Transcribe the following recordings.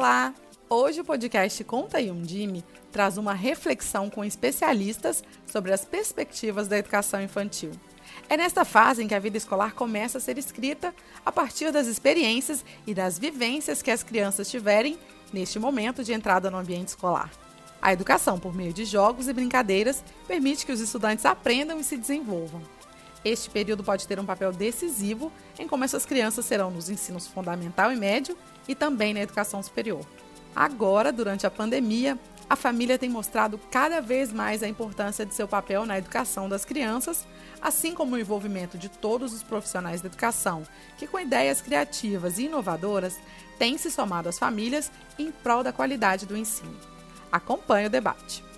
Olá! Hoje o podcast Conta aí um Dime traz uma reflexão com especialistas sobre as perspectivas da educação infantil. É nesta fase em que a vida escolar começa a ser escrita a partir das experiências e das vivências que as crianças tiverem neste momento de entrada no ambiente escolar. A educação, por meio de jogos e brincadeiras, permite que os estudantes aprendam e se desenvolvam. Este período pode ter um papel decisivo em como essas crianças serão nos ensinos fundamental e médio e também na educação superior. Agora, durante a pandemia, a família tem mostrado cada vez mais a importância de seu papel na educação das crianças, assim como o envolvimento de todos os profissionais da educação, que com ideias criativas e inovadoras têm se somado às famílias em prol da qualidade do ensino. Acompanhe o debate.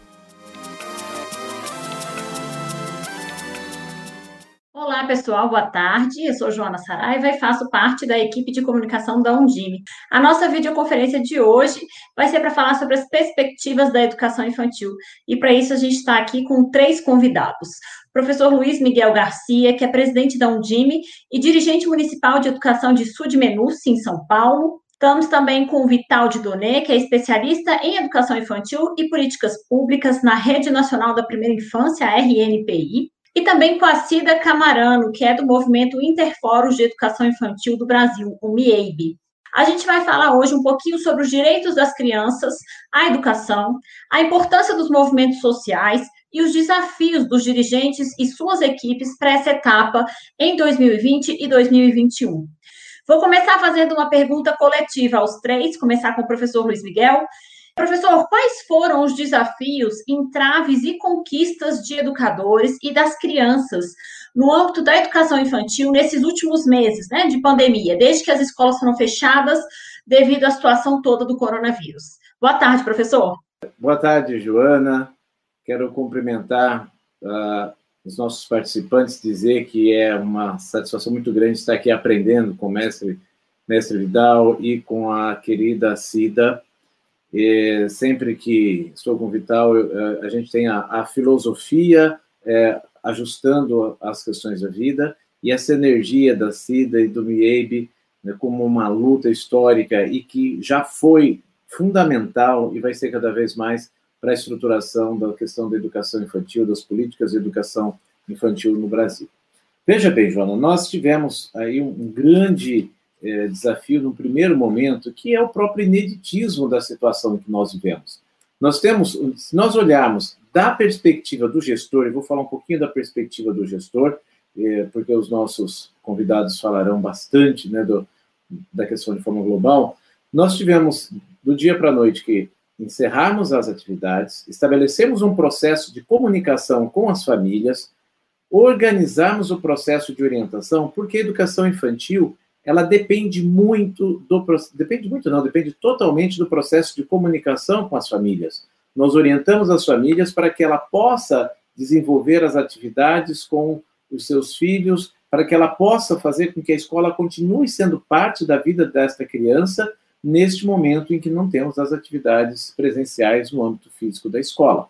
Olá, pessoal, boa tarde. Eu sou Joana Saraiva e faço parte da equipe de comunicação da Undime. A nossa videoconferência de hoje vai ser para falar sobre as perspectivas da educação infantil. E para isso a gente está aqui com três convidados. O professor Luiz Miguel Garcia, que é presidente da Undime e dirigente municipal de educação de Sudmenúci, em São Paulo. Estamos também com o Vital de Donê, que é especialista em educação infantil e políticas públicas na Rede Nacional da Primeira Infância, a RNPI e também com a Cida Camarano, que é do Movimento Interforos de Educação Infantil do Brasil, o MIEIB. A gente vai falar hoje um pouquinho sobre os direitos das crianças, a educação, a importância dos movimentos sociais e os desafios dos dirigentes e suas equipes para essa etapa em 2020 e 2021. Vou começar fazendo uma pergunta coletiva aos três, começar com o professor Luiz Miguel. Professor, quais foram os desafios, entraves e conquistas de educadores e das crianças no âmbito da educação infantil nesses últimos meses né, de pandemia, desde que as escolas foram fechadas devido à situação toda do coronavírus? Boa tarde, professor. Boa tarde, Joana. Quero cumprimentar uh, os nossos participantes, dizer que é uma satisfação muito grande estar aqui aprendendo com o mestre, mestre Vidal e com a querida Cida e sempre que estou com o Vital, a gente tem a, a filosofia é, ajustando as questões da vida e essa energia da Cida e do Miebe né, como uma luta histórica e que já foi fundamental e vai ser cada vez mais para a estruturação da questão da educação infantil, das políticas de educação infantil no Brasil. Veja bem, Joana, nós tivemos aí um grande é, desafio no primeiro momento, que é o próprio ineditismo da situação que nós vivemos. Nós temos, se nós olharmos da perspectiva do gestor, eu vou falar um pouquinho da perspectiva do gestor, é, porque os nossos convidados falarão bastante né, do, da questão de forma global. Nós tivemos, do dia para a noite, que encerrarmos as atividades, estabelecemos um processo de comunicação com as famílias, organizarmos o processo de orientação, porque a educação infantil ela depende muito do depende muito não, depende totalmente do processo de comunicação com as famílias. Nós orientamos as famílias para que ela possa desenvolver as atividades com os seus filhos, para que ela possa fazer com que a escola continue sendo parte da vida desta criança neste momento em que não temos as atividades presenciais no âmbito físico da escola.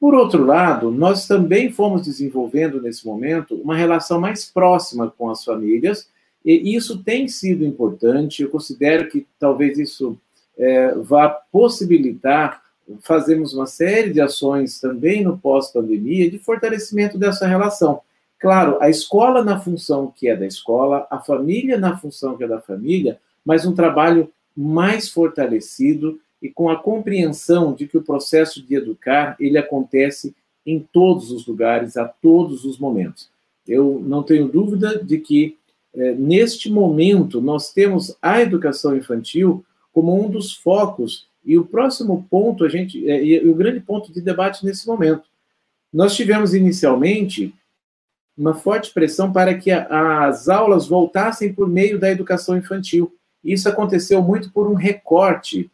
Por outro lado, nós também fomos desenvolvendo nesse momento uma relação mais próxima com as famílias, e isso tem sido importante, eu considero que talvez isso é, vá possibilitar fazermos uma série de ações também no pós-pandemia de fortalecimento dessa relação. Claro, a escola na função que é da escola, a família na função que é da família, mas um trabalho mais fortalecido e com a compreensão de que o processo de educar ele acontece em todos os lugares, a todos os momentos. Eu não tenho dúvida de que é, neste momento, nós temos a educação infantil como um dos focos, e o próximo ponto, a gente, é, e o grande ponto de debate nesse momento. Nós tivemos inicialmente uma forte pressão para que a, as aulas voltassem por meio da educação infantil. Isso aconteceu muito por um recorte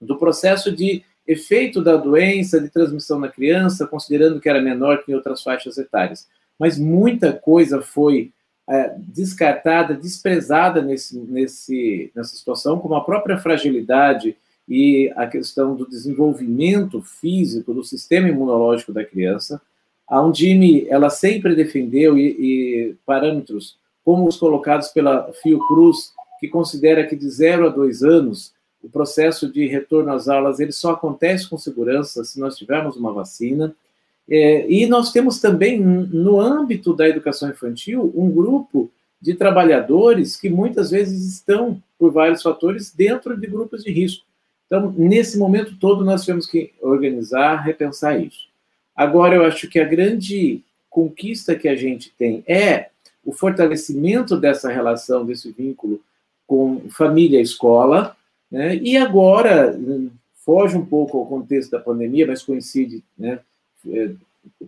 do processo de efeito da doença, de transmissão na criança, considerando que era menor que em outras faixas etárias. Mas muita coisa foi é, descartada, desprezada nesse, nesse, nessa situação, como a própria fragilidade e a questão do desenvolvimento físico do sistema imunológico da criança. A Undime, ela sempre defendeu e, e parâmetros como os colocados pela Fiocruz, que considera que de 0 a 2 anos o processo de retorno às aulas ele só acontece com segurança se nós tivermos uma vacina. É, e nós temos também, no âmbito da educação infantil, um grupo de trabalhadores que muitas vezes estão, por vários fatores, dentro de grupos de risco. Então, nesse momento todo, nós temos que organizar, repensar isso. Agora, eu acho que a grande conquista que a gente tem é o fortalecimento dessa relação, desse vínculo com família e escola, né? e agora, foge um pouco ao contexto da pandemia, mas coincide né,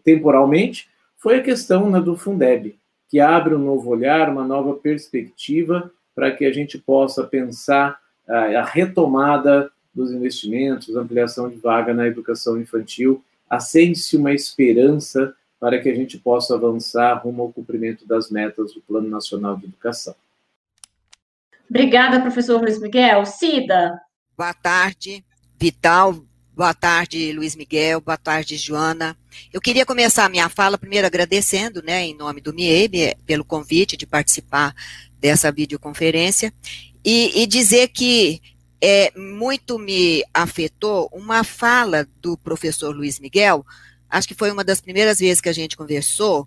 temporalmente, foi a questão né, do Fundeb, que abre um novo olhar, uma nova perspectiva para que a gente possa pensar a, a retomada dos investimentos, ampliação de vaga na educação infantil, acende-se uma esperança para que a gente possa avançar rumo ao cumprimento das metas do Plano Nacional de Educação. Obrigada, professor Luiz Miguel. Cida. Boa tarde, Vital. Boa tarde, Luiz Miguel. Boa tarde, Joana. Eu queria começar a minha fala primeiro agradecendo, né, em nome do MIEB, pelo convite de participar dessa videoconferência e, e dizer que é, muito me afetou uma fala do professor Luiz Miguel acho que foi uma das primeiras vezes que a gente conversou,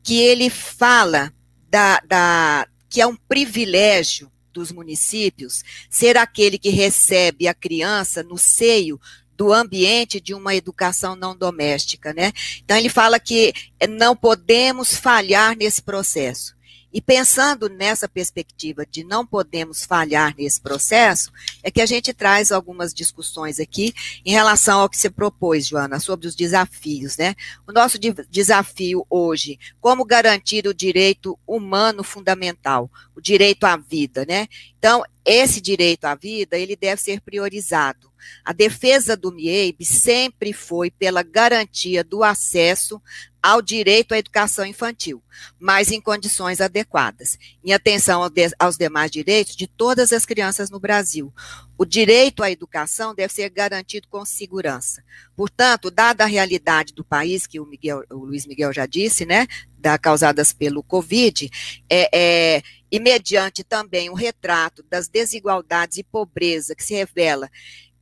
que ele fala da, da que é um privilégio dos municípios ser aquele que recebe a criança no seio do ambiente de uma educação não doméstica, né? Então ele fala que não podemos falhar nesse processo. E pensando nessa perspectiva de não podemos falhar nesse processo, é que a gente traz algumas discussões aqui em relação ao que você propôs, Joana, sobre os desafios, né? O nosso desafio hoje, como garantir o direito humano fundamental, o direito à vida, né? Então, esse direito à vida, ele deve ser priorizado. A defesa do MIEB sempre foi pela garantia do acesso ao direito à educação infantil, mas em condições adequadas, em atenção aos demais direitos de todas as crianças no Brasil. O direito à educação deve ser garantido com segurança. Portanto, dada a realidade do país, que o, Miguel, o Luiz Miguel já disse, né, da, causadas pelo Covid, é, é, e mediante também o retrato das desigualdades e pobreza que se revela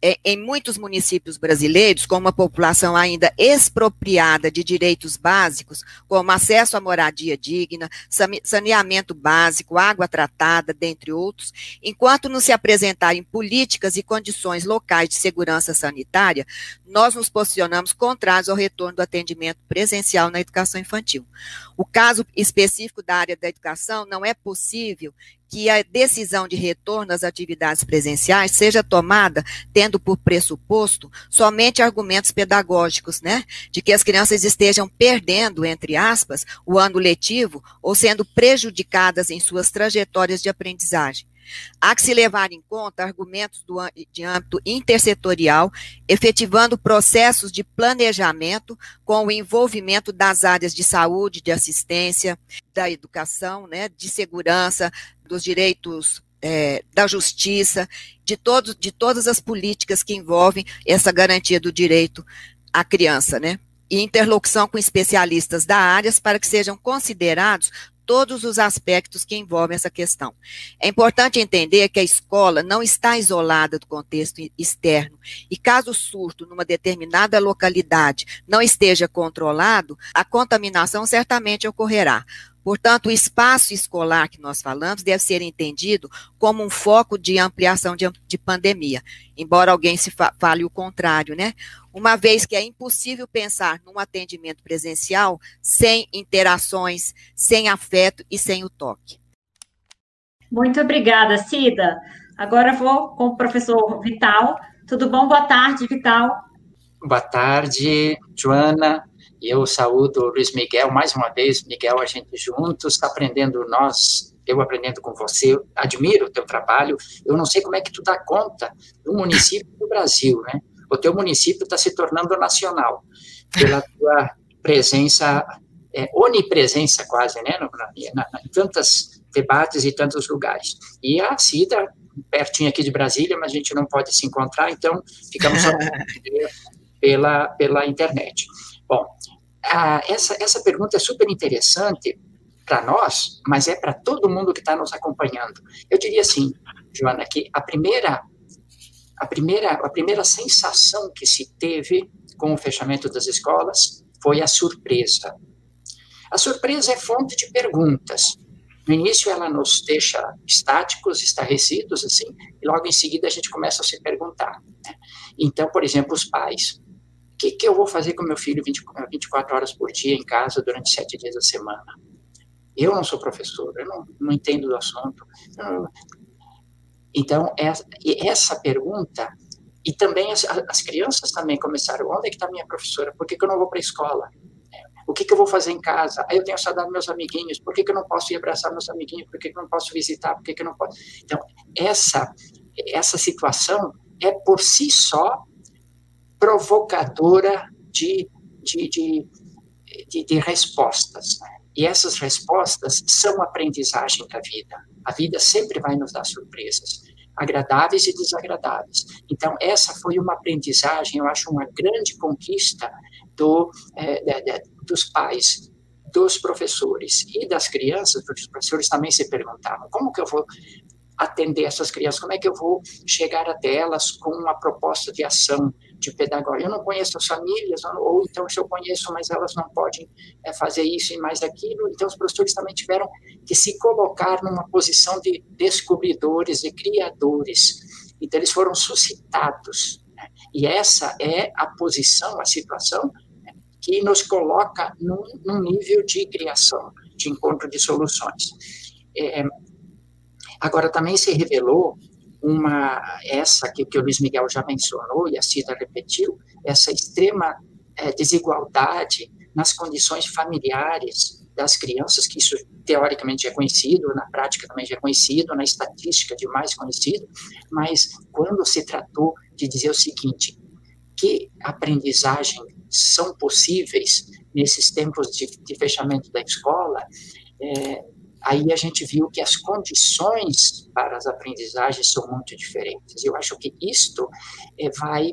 é, em muitos municípios brasileiros, com uma população ainda expropriada de direitos básicos, como acesso à moradia digna, saneamento básico, água tratada, dentre outros, enquanto não se apresentarem políticas e condições locais de segurança sanitária, nós nos posicionamos contrários ao retorno do atendimento presencial na educação infantil. O caso específico da área da educação não é possível que a decisão de retorno às atividades presenciais seja tomada tendo por pressuposto somente argumentos pedagógicos, né? De que as crianças estejam perdendo, entre aspas, o ano letivo ou sendo prejudicadas em suas trajetórias de aprendizagem. Há que se levar em conta argumentos do, de âmbito intersetorial, efetivando processos de planejamento com o envolvimento das áreas de saúde, de assistência, da educação, né, de segurança, dos direitos é, da justiça, de, todo, de todas as políticas que envolvem essa garantia do direito à criança, né? E interlocução com especialistas da área para que sejam considerados todos os aspectos que envolvem essa questão. É importante entender que a escola não está isolada do contexto externo e caso o surto numa determinada localidade não esteja controlado, a contaminação certamente ocorrerá. Portanto, o espaço escolar que nós falamos deve ser entendido como um foco de ampliação de, de pandemia, embora alguém se fa fale o contrário, né? Uma vez que é impossível pensar num atendimento presencial sem interações, sem afeto e sem o toque. Muito obrigada, Cida. Agora vou com o professor Vital. Tudo bom? Boa tarde, Vital. Boa tarde, Joana. Eu saúdo o Luiz Miguel mais uma vez, Miguel, a gente juntos, está aprendendo nós, eu aprendendo com você, admiro o teu trabalho, eu não sei como é que tu dá conta do município do Brasil, né? O teu município está se tornando nacional, pela tua presença, é, onipresença quase, né, na, na, em tantos debates e tantos lugares. E a Cida, pertinho aqui de Brasília, mas a gente não pode se encontrar, então ficamos só pela, pela internet. Bom, ah, essa, essa pergunta é super interessante para nós, mas é para todo mundo que está nos acompanhando. Eu diria assim, Joana, que a primeira a primeira, a primeira sensação que se teve com o fechamento das escolas foi a surpresa. A surpresa é fonte de perguntas. No início, ela nos deixa estáticos, estarrecidos, assim, e logo em seguida a gente começa a se perguntar. Né? Então, por exemplo, os pais. Que, que eu vou fazer com meu filho 20, 24 horas por dia em casa durante sete dias da semana? Eu não sou professor, eu não, não entendo do assunto. Então, essa, essa pergunta, e também as, as, crianças também começaram, onde é que está minha professora? Por que, que eu não vou para a escola? O que, que, eu vou fazer em casa? Aí eu tenho saudade dos meus amiguinhos. Por que, que eu não posso ir abraçar meus amiguinhos? Por que, que eu não posso visitar? Por que, que eu não posso? Então, essa, essa situação é por si só provocadora de, de, de, de, de respostas. Né? E essas respostas são aprendizagem da vida. A vida sempre vai nos dar surpresas, agradáveis e desagradáveis. Então, essa foi uma aprendizagem, eu acho, uma grande conquista do, é, dos pais, dos professores e das crianças, porque os professores também se perguntavam como que eu vou atender essas crianças, como é que eu vou chegar até elas com uma proposta de ação, de pedagogia. Eu não conheço as famílias, ou então se eu conheço, mas elas não podem é, fazer isso e mais aquilo. Então os professores também tiveram que se colocar numa posição de descobridores, de criadores. Então eles foram suscitados. Né? E essa é a posição, a situação né, que nos coloca num, num, nível de criação, de encontro de soluções. É, agora também se revelou uma essa que, que o Luiz Miguel já mencionou e a Cida repetiu, essa extrema é, desigualdade nas condições familiares das crianças, que isso teoricamente é conhecido, na prática também já é conhecido, na estatística de mais conhecido, mas quando se tratou de dizer o seguinte, que aprendizagem são possíveis nesses tempos de, de fechamento da escola, é, aí a gente viu que as condições para as aprendizagens são muito diferentes. Eu acho que isto é, vai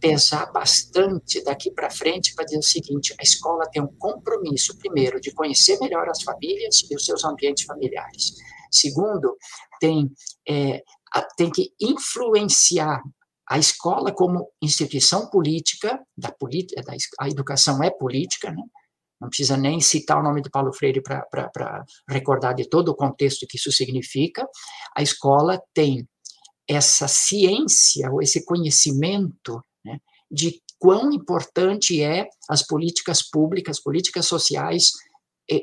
pesar bastante daqui para frente para dizer o seguinte: a escola tem um compromisso, primeiro, de conhecer melhor as famílias e os seus ambientes familiares. Segundo, tem, é, tem que influenciar a escola como instituição política, da, da a educação é política, né? Não precisa nem citar o nome de Paulo Freire para recordar de todo o contexto que isso significa. A escola tem essa ciência, ou esse conhecimento né, de quão importante é as políticas públicas, políticas sociais,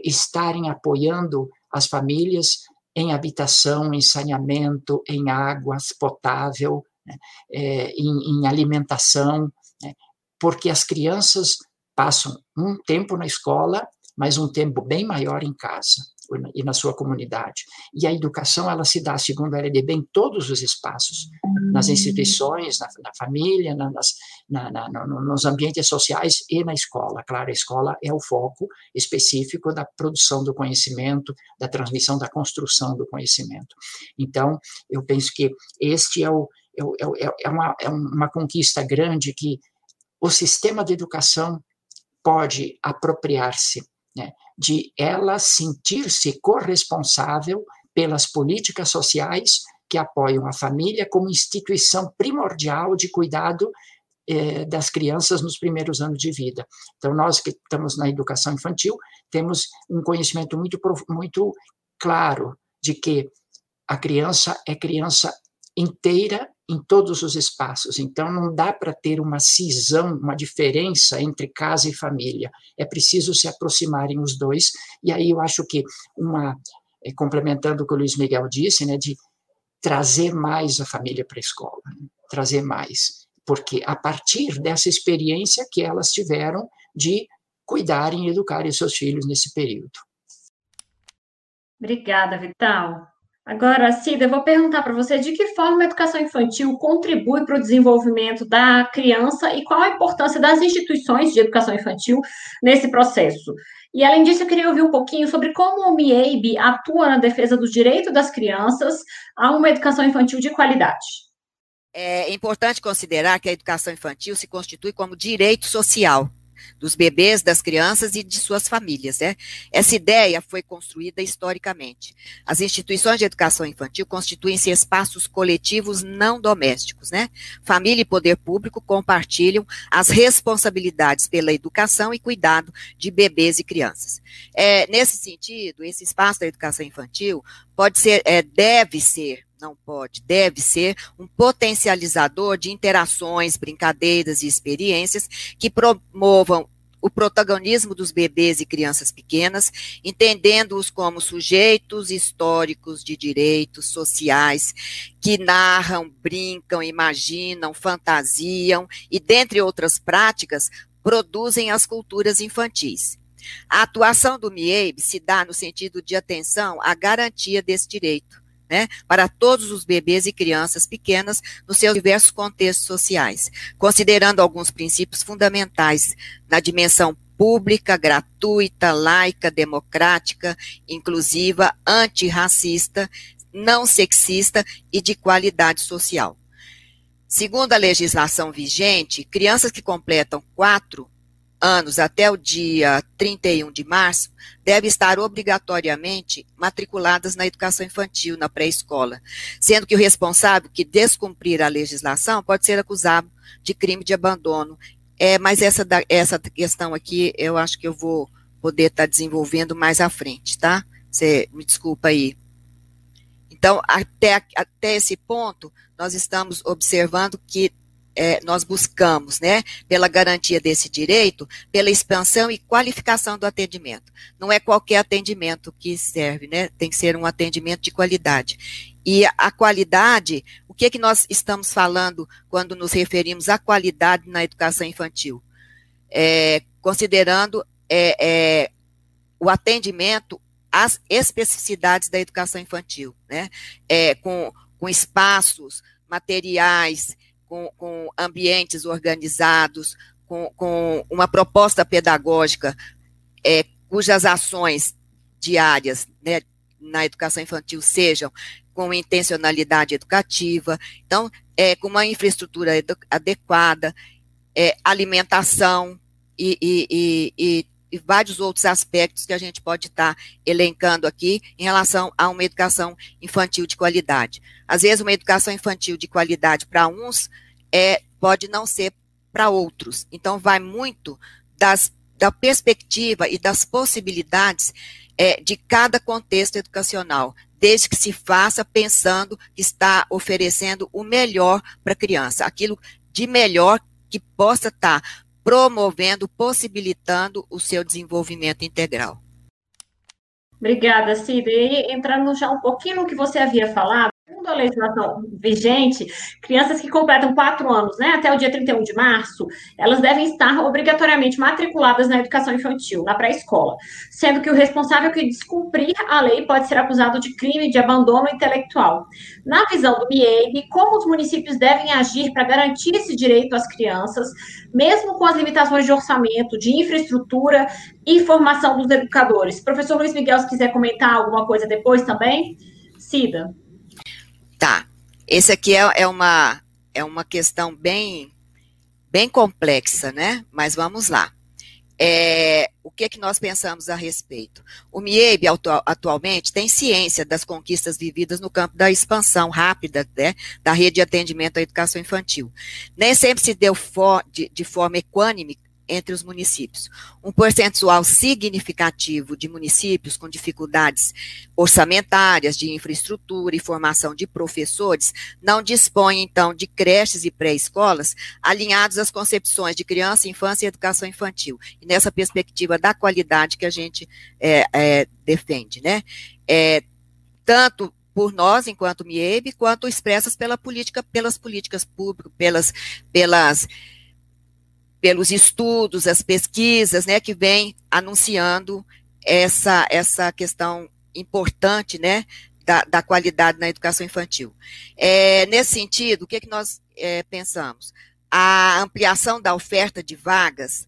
estarem apoiando as famílias em habitação, em saneamento, em água potável, né, é, em, em, alimentação, né, porque as crianças passam um tempo na escola, mas um tempo bem maior em casa e na sua comunidade. E a educação, ela se dá, segundo a LDB, em todos os espaços, nas instituições, na, na família, na, nas, na, nos ambientes sociais e na escola. Claro, a escola é o foco específico da produção do conhecimento, da transmissão, da construção do conhecimento. Então, eu penso que este é, o, é, é, é, uma, é uma conquista grande que o sistema de educação pode apropriar-se né, de ela sentir-se corresponsável pelas políticas sociais que apoiam a família como instituição primordial de cuidado eh, das crianças nos primeiros anos de vida. Então, nós que estamos na educação infantil, temos um conhecimento muito, muito claro de que a criança é criança inteira em todos os espaços. Então, não dá para ter uma cisão, uma diferença entre casa e família. É preciso se aproximarem os dois. E aí eu acho que uma é, complementando o que o Luiz Miguel disse, né, de trazer mais a família para a escola, né, trazer mais, porque a partir dessa experiência que elas tiveram de cuidarem e educarem seus filhos nesse período. Obrigada, Vital. Agora, Cida, eu vou perguntar para você de que forma a educação infantil contribui para o desenvolvimento da criança e qual a importância das instituições de educação infantil nesse processo. E, além disso, eu queria ouvir um pouquinho sobre como o MIEIB atua na defesa dos direitos das crianças a uma educação infantil de qualidade. É importante considerar que a educação infantil se constitui como direito social dos bebês, das crianças e de suas famílias. Né? Essa ideia foi construída historicamente. As instituições de educação infantil constituem-se espaços coletivos não domésticos. Né? Família e poder público compartilham as responsabilidades pela educação e cuidado de bebês e crianças. É, nesse sentido, esse espaço da educação infantil pode ser, é, deve ser não pode, deve ser um potencializador de interações, brincadeiras e experiências que promovam o protagonismo dos bebês e crianças pequenas, entendendo-os como sujeitos históricos de direitos sociais que narram, brincam, imaginam, fantasiam e, dentre outras práticas, produzem as culturas infantis. A atuação do MIEB se dá no sentido de atenção à garantia desse direito, né, para todos os bebês e crianças pequenas nos seus diversos contextos sociais, considerando alguns princípios fundamentais na dimensão pública, gratuita, laica, democrática, inclusiva, antirracista, não sexista e de qualidade social. Segundo a legislação vigente, crianças que completam quatro anos até o dia 31 de março devem estar obrigatoriamente matriculadas na educação infantil, na pré-escola, sendo que o responsável que descumprir a legislação pode ser acusado de crime de abandono. É, mas essa, essa questão aqui eu acho que eu vou poder estar tá desenvolvendo mais à frente, tá? Você me desculpa aí. Então, até, até esse ponto, nós estamos observando que é, nós buscamos, né, pela garantia desse direito, pela expansão e qualificação do atendimento. Não é qualquer atendimento que serve, né, tem que ser um atendimento de qualidade. E a qualidade, o que é que nós estamos falando quando nos referimos à qualidade na educação infantil? É, considerando é, é, o atendimento às especificidades da educação infantil, né? É, com, com espaços, materiais, com, com ambientes organizados, com, com, uma proposta pedagógica é, cujas ações diárias né, na educação infantil sejam com intencionalidade educativa, então, é, com uma infraestrutura adequada, é, alimentação e, e, e, e, e vários outros aspectos que a gente pode estar tá elencando aqui em relação a uma educação infantil de qualidade. Às vezes, uma educação infantil de qualidade para uns é, pode não ser para outros. Então, vai muito das, da perspectiva e das possibilidades é, de cada contexto educacional, desde que se faça pensando que está oferecendo o melhor para a criança, aquilo de melhor que possa estar tá promovendo, possibilitando o seu desenvolvimento integral. Obrigada, Cida. E entrando já um pouquinho no que você havia falado, Segundo a legislação vigente, crianças que completam quatro anos, né, até o dia 31 de março, elas devem estar obrigatoriamente matriculadas na educação infantil, na pré-escola, sendo que o responsável que descumprir a lei pode ser acusado de crime de abandono intelectual. Na visão do MIEB, como os municípios devem agir para garantir esse direito às crianças, mesmo com as limitações de orçamento, de infraestrutura e formação dos educadores? Professor Luiz Miguel, se quiser comentar alguma coisa depois também. Cida. Tá. Esse aqui é, é, uma, é uma questão bem, bem complexa, né? Mas vamos lá. É, o que, é que nós pensamos a respeito? O MIEB atual, atualmente tem ciência das conquistas vividas no campo da expansão rápida né, da rede de atendimento à educação infantil. Nem sempre se deu for, de, de forma equânime entre os municípios. Um percentual significativo de municípios com dificuldades orçamentárias, de infraestrutura e formação de professores não dispõem, então, de creches e pré-escolas alinhados às concepções de criança, infância e educação infantil. E nessa perspectiva da qualidade que a gente é, é, defende, né? É, tanto por nós, enquanto MIEB, quanto expressas pela política, pelas políticas públicas, pelas, pelas pelos estudos, as pesquisas, né, que vem anunciando essa, essa questão importante, né, da, da qualidade na educação infantil. É, nesse sentido, o que, é que nós é, pensamos? A ampliação da oferta de vagas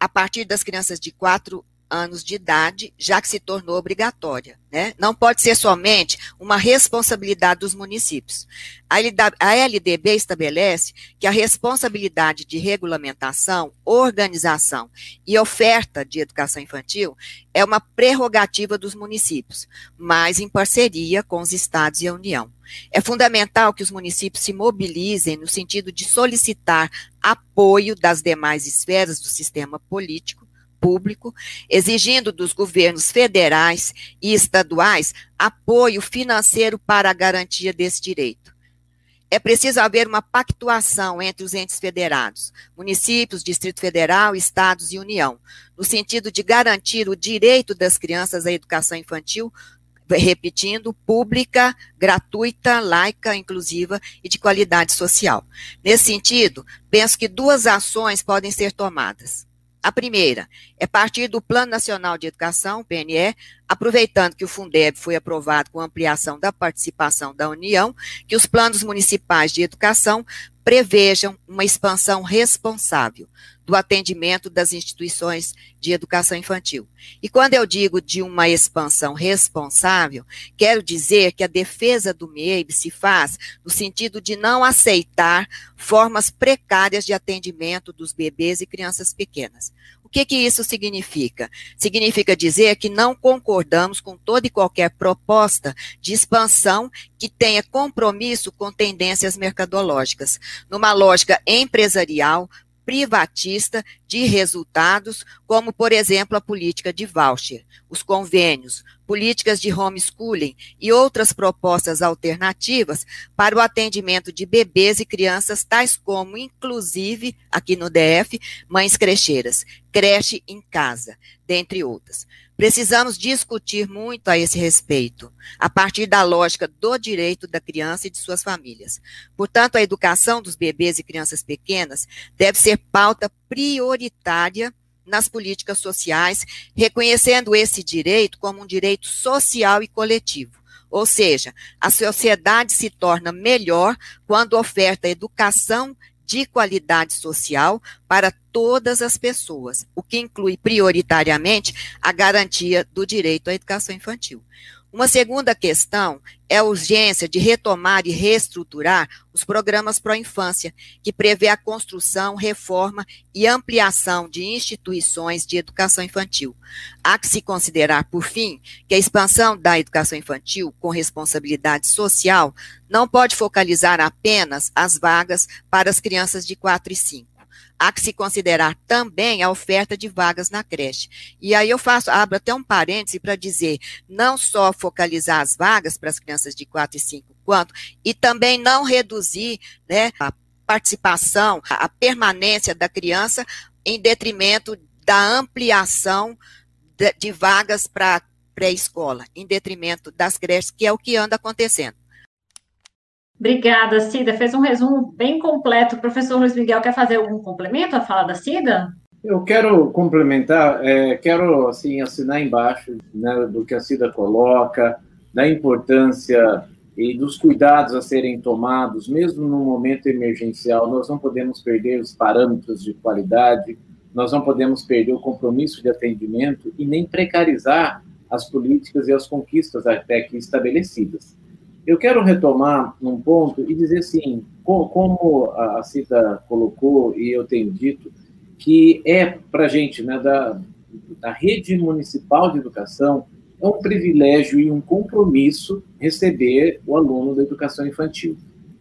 a partir das crianças de 4 anos de idade, já que se tornou obrigatória. Né? Não pode ser somente uma responsabilidade dos municípios. A LDB estabelece que a responsabilidade de regulamentação, organização e oferta de educação infantil é uma prerrogativa dos municípios, mas em parceria com os estados e a União. É fundamental que os municípios se mobilizem no sentido de solicitar apoio das demais esferas do sistema político público, exigindo dos governos federais e estaduais apoio financeiro para a garantia desse direito. É preciso haver uma pactuação entre os entes federados, municípios, Distrito Federal, estados e União, no sentido de garantir o direito das crianças à educação infantil, repetindo, pública, gratuita, laica, inclusiva e de qualidade social. Nesse sentido, penso que duas ações podem ser tomadas. A primeira é partir do Plano Nacional de Educação, PNE, aproveitando que o Fundeb foi aprovado com ampliação da participação da União, que os planos municipais de educação prevejam uma expansão responsável do atendimento das instituições de educação infantil. E quando eu digo de uma expansão responsável, quero dizer que a defesa do MEIB se faz no sentido de não aceitar formas precárias de atendimento dos bebês e crianças pequenas. O que, que isso significa? Significa dizer que não concordamos com toda e qualquer proposta de expansão que tenha compromisso com tendências mercadológicas, numa lógica empresarial, privatista de resultados, como, por exemplo, a política de voucher, os convênios, políticas de homeschooling e outras propostas alternativas para o atendimento de bebês e crianças, tais como, inclusive, aqui no DF, mães crecheiras, creche em casa, dentre outras. Precisamos discutir muito a esse respeito, a partir da lógica do direito da criança e de suas famílias. Portanto, a educação dos bebês e crianças pequenas deve ser pauta prioritária nas políticas sociais, reconhecendo esse direito como um direito social e coletivo. Ou seja, a sociedade se torna melhor quando oferta educação de qualidade social para todas as pessoas, o que inclui prioritariamente a garantia do direito à educação infantil. Uma segunda questão é a urgência de retomar e reestruturar os programas pró-infância, que prevê a construção, reforma e ampliação de instituições de educação infantil. Há que se considerar, por fim, que a expansão da educação infantil com responsabilidade social não pode focalizar apenas as vagas para as crianças de 4 e 5 há que se considerar também a oferta de vagas na creche. E aí eu faço, abro até um parêntese para dizer, não só focalizar as vagas para as crianças de 4 e 5, quanto, e também não reduzir né, a participação, a permanência da criança em detrimento da ampliação de, de vagas para pré-escola, em detrimento das creches, que é o que anda acontecendo. Obrigada, Cida. Fez um resumo bem completo. O professor Luiz Miguel quer fazer algum complemento à fala da Cida? Eu quero complementar, é, quero assim assinar embaixo né, do que a Cida coloca, da importância e dos cuidados a serem tomados, mesmo no momento emergencial. Nós não podemos perder os parâmetros de qualidade, nós não podemos perder o compromisso de atendimento e nem precarizar as políticas e as conquistas até aqui estabelecidas. Eu quero retomar um ponto e dizer assim, como a Cita colocou e eu tenho dito, que é para a gente, né, da, da rede municipal de educação, é um privilégio e um compromisso receber o aluno da educação infantil.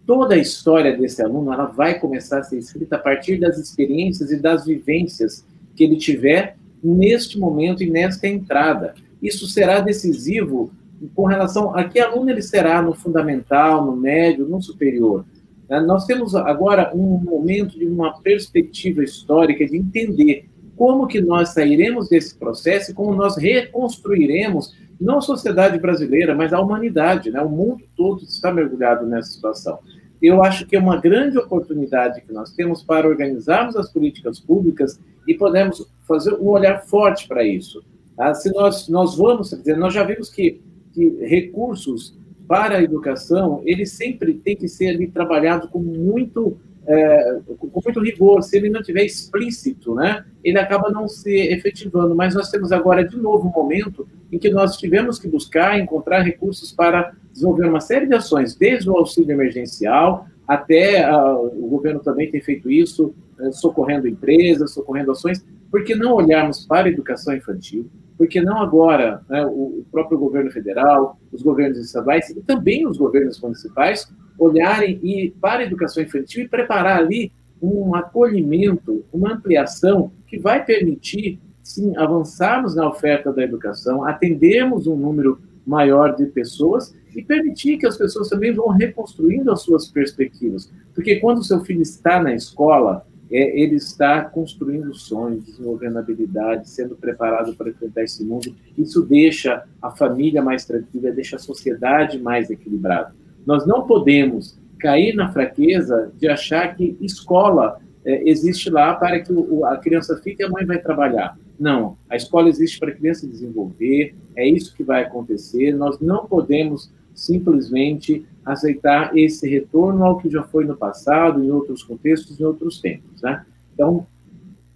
Toda a história desse aluno ela vai começar a ser escrita a partir das experiências e das vivências que ele tiver neste momento e nesta entrada. Isso será decisivo com relação a que aluno ele será no fundamental, no médio, no superior. Né? Nós temos agora um momento de uma perspectiva histórica de entender como que nós sairemos desse processo e como nós reconstruiremos não a sociedade brasileira, mas a humanidade, né? O mundo todo está mergulhado nessa situação. Eu acho que é uma grande oportunidade que nós temos para organizarmos as políticas públicas e podemos fazer um olhar forte para isso. Tá? Se nós, nós vamos, dizer, nós já vimos que que recursos para a educação, ele sempre tem que ser ali trabalhado com muito é, com muito rigor, se ele não tiver explícito, né, ele acaba não se efetivando. Mas nós temos agora, de novo, um momento em que nós tivemos que buscar, encontrar recursos para desenvolver uma série de ações, desde o auxílio emergencial até uh, o governo também tem feito isso, uh, socorrendo empresas, socorrendo ações. Por que não olharmos para a educação infantil? Por que não agora né, o, o próprio governo federal, os governos estaduais e também os governos municipais olharem e, para a educação infantil e preparar ali um acolhimento, uma ampliação que vai permitir, sim, avançarmos na oferta da educação, atendermos um número maior de pessoas e permitir que as pessoas também vão reconstruindo as suas perspectivas. Porque quando o seu filho está na escola, é, ele está construindo sonhos, desenvolvendo habilidades, sendo preparado para enfrentar esse mundo. Isso deixa a família mais tranquila, deixa a sociedade mais equilibrada. Nós não podemos cair na fraqueza de achar que escola é, existe lá para que o, a criança fique e a mãe vai trabalhar. Não, a escola existe para a criança desenvolver, é isso que vai acontecer. Nós não podemos simplesmente aceitar esse retorno ao que já foi no passado, em outros contextos, em outros tempos. Né? Então,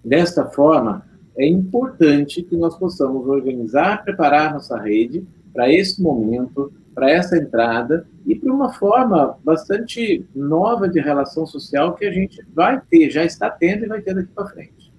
desta forma, é importante que nós possamos organizar, preparar nossa rede para esse momento, para essa entrada e para uma forma bastante nova de relação social que a gente vai ter, já está tendo e vai ter daqui para frente.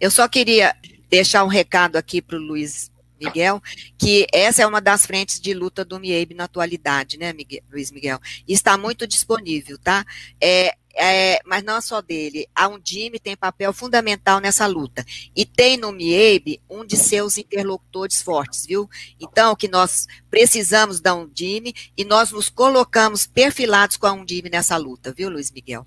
Eu só queria deixar um recado aqui para o Luiz Miguel, que essa é uma das frentes de luta do MIEB na atualidade, né, Miguel, Luiz Miguel? Está muito disponível, tá? É, é, mas não só dele, a Undime tem papel fundamental nessa luta. E tem no MIEB um de seus interlocutores fortes, viu? Então, que nós precisamos da Undime e nós nos colocamos perfilados com a Undime nessa luta, viu, Luiz Miguel?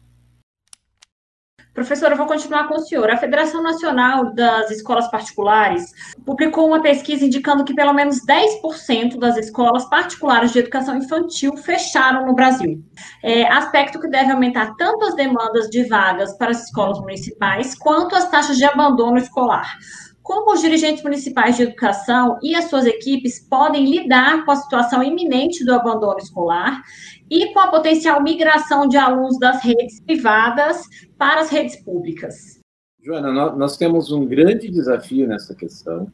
Professora, eu vou continuar com o senhor. A Federação Nacional das Escolas Particulares publicou uma pesquisa indicando que pelo menos 10% das escolas particulares de educação infantil fecharam no Brasil. É, aspecto que deve aumentar tanto as demandas de vagas para as escolas municipais quanto as taxas de abandono escolar. Como os dirigentes municipais de educação e as suas equipes podem lidar com a situação iminente do abandono escolar e com a potencial migração de alunos das redes privadas para as redes públicas? Joana, nós temos um grande desafio nessa questão.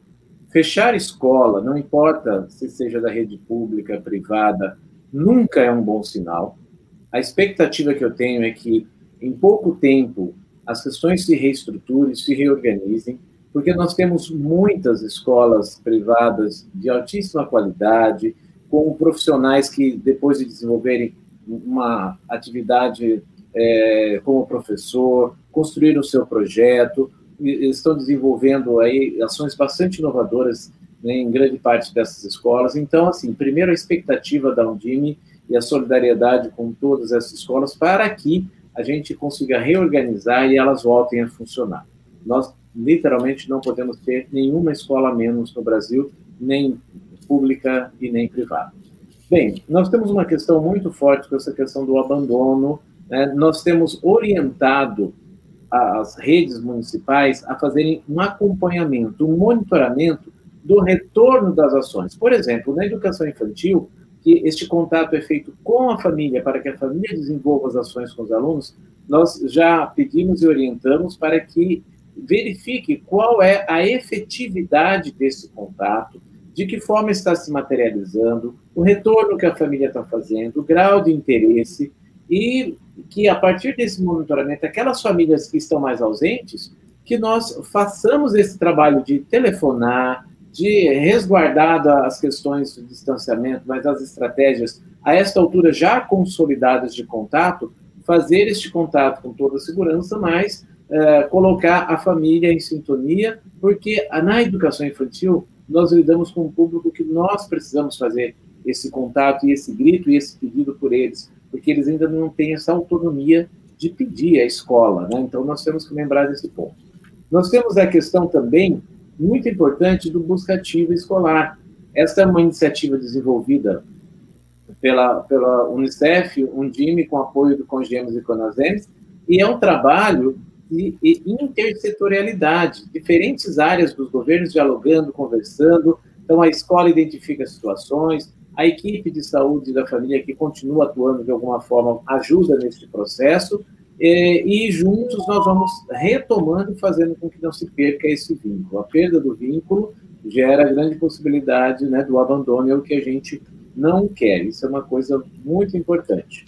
Fechar escola, não importa se seja da rede pública, privada, nunca é um bom sinal. A expectativa que eu tenho é que, em pouco tempo, as questões se reestruturem, se reorganizem, porque nós temos muitas escolas privadas de altíssima qualidade, com profissionais que, depois de desenvolverem uma atividade é, como professor, construíram o seu projeto, estão desenvolvendo aí ações bastante inovadoras né, em grande parte dessas escolas. Então, assim, primeiro a expectativa da Undime e a solidariedade com todas essas escolas para que a gente consiga reorganizar e elas voltem a funcionar. Nós literalmente não podemos ter nenhuma escola menos no Brasil, nem pública e nem privada. Bem, nós temos uma questão muito forte com essa questão do abandono. Né? Nós temos orientado as redes municipais a fazerem um acompanhamento, um monitoramento do retorno das ações. Por exemplo, na educação infantil, que este contato é feito com a família, para que a família desenvolva as ações com os alunos, nós já pedimos e orientamos para que verifique qual é a efetividade desse contato, de que forma está se materializando, o retorno que a família está fazendo, o grau de interesse, e que a partir desse monitoramento, aquelas famílias que estão mais ausentes, que nós façamos esse trabalho de telefonar, de resguardar as questões de distanciamento, mas as estratégias a esta altura já consolidadas de contato, fazer este contato com toda a segurança, mas é, colocar a família em sintonia, porque na educação infantil nós lidamos com um público que nós precisamos fazer esse contato e esse grito e esse pedido por eles, porque eles ainda não têm essa autonomia de pedir à escola, né? Então nós temos que lembrar desse ponto. Nós temos a questão também muito importante do buscativo escolar. Esta é uma iniciativa desenvolvida pela, pela Unicef, Undime, com apoio do Congemos e Conasems, e é um trabalho e, e intersetorialidade, diferentes áreas dos governos dialogando, conversando. Então, a escola identifica situações, a equipe de saúde da família que continua atuando de alguma forma ajuda nesse processo, e, e juntos nós vamos retomando e fazendo com que não se perca esse vínculo. A perda do vínculo gera grande possibilidade né, do abandono, é o que a gente não quer. Isso é uma coisa muito importante.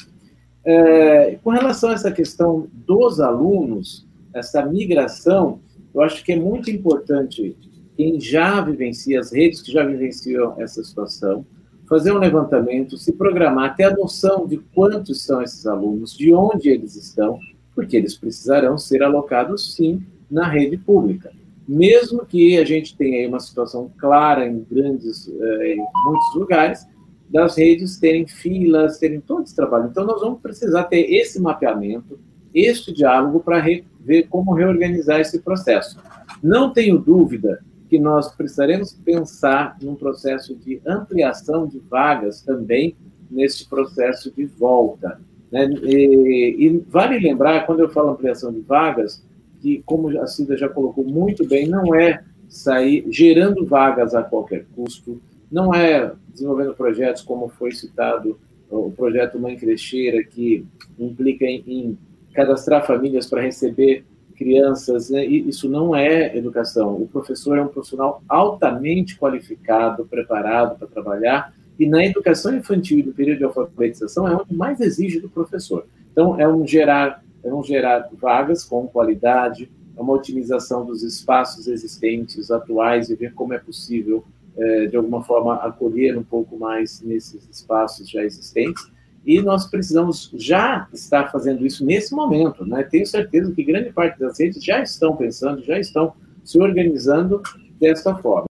É, com relação a essa questão dos alunos, essa migração, eu acho que é muito importante quem já vivencia, as redes que já vivenciam essa situação, fazer um levantamento, se programar, ter a noção de quantos são esses alunos, de onde eles estão, porque eles precisarão ser alocados, sim, na rede pública. Mesmo que a gente tenha aí uma situação clara em grandes, eh, em muitos lugares, das redes terem filas, terem todo esse trabalho. Então, nós vamos precisar ter esse mapeamento, este diálogo para ver como reorganizar esse processo. Não tenho dúvida que nós precisaremos pensar num processo de ampliação de vagas também nesse processo de volta. Né? E, e, vale lembrar, quando eu falo ampliação de vagas, que, como a Cida já colocou muito bem, não é sair gerando vagas a qualquer custo, não é desenvolvendo projetos como foi citado o projeto Mãe Crecheira, que implica em, em cadastrar famílias para receber crianças, né? isso não é educação. O professor é um profissional altamente qualificado, preparado para trabalhar, e na educação infantil e no período de alfabetização é onde mais exige do professor. Então, é um gerar, é um gerar vagas com qualidade, é uma otimização dos espaços existentes, atuais, e ver como é possível, é, de alguma forma, acolher um pouco mais nesses espaços já existentes e nós precisamos já estar fazendo isso nesse momento. Né? Tenho certeza que grande parte das redes já estão pensando, já estão se organizando dessa forma.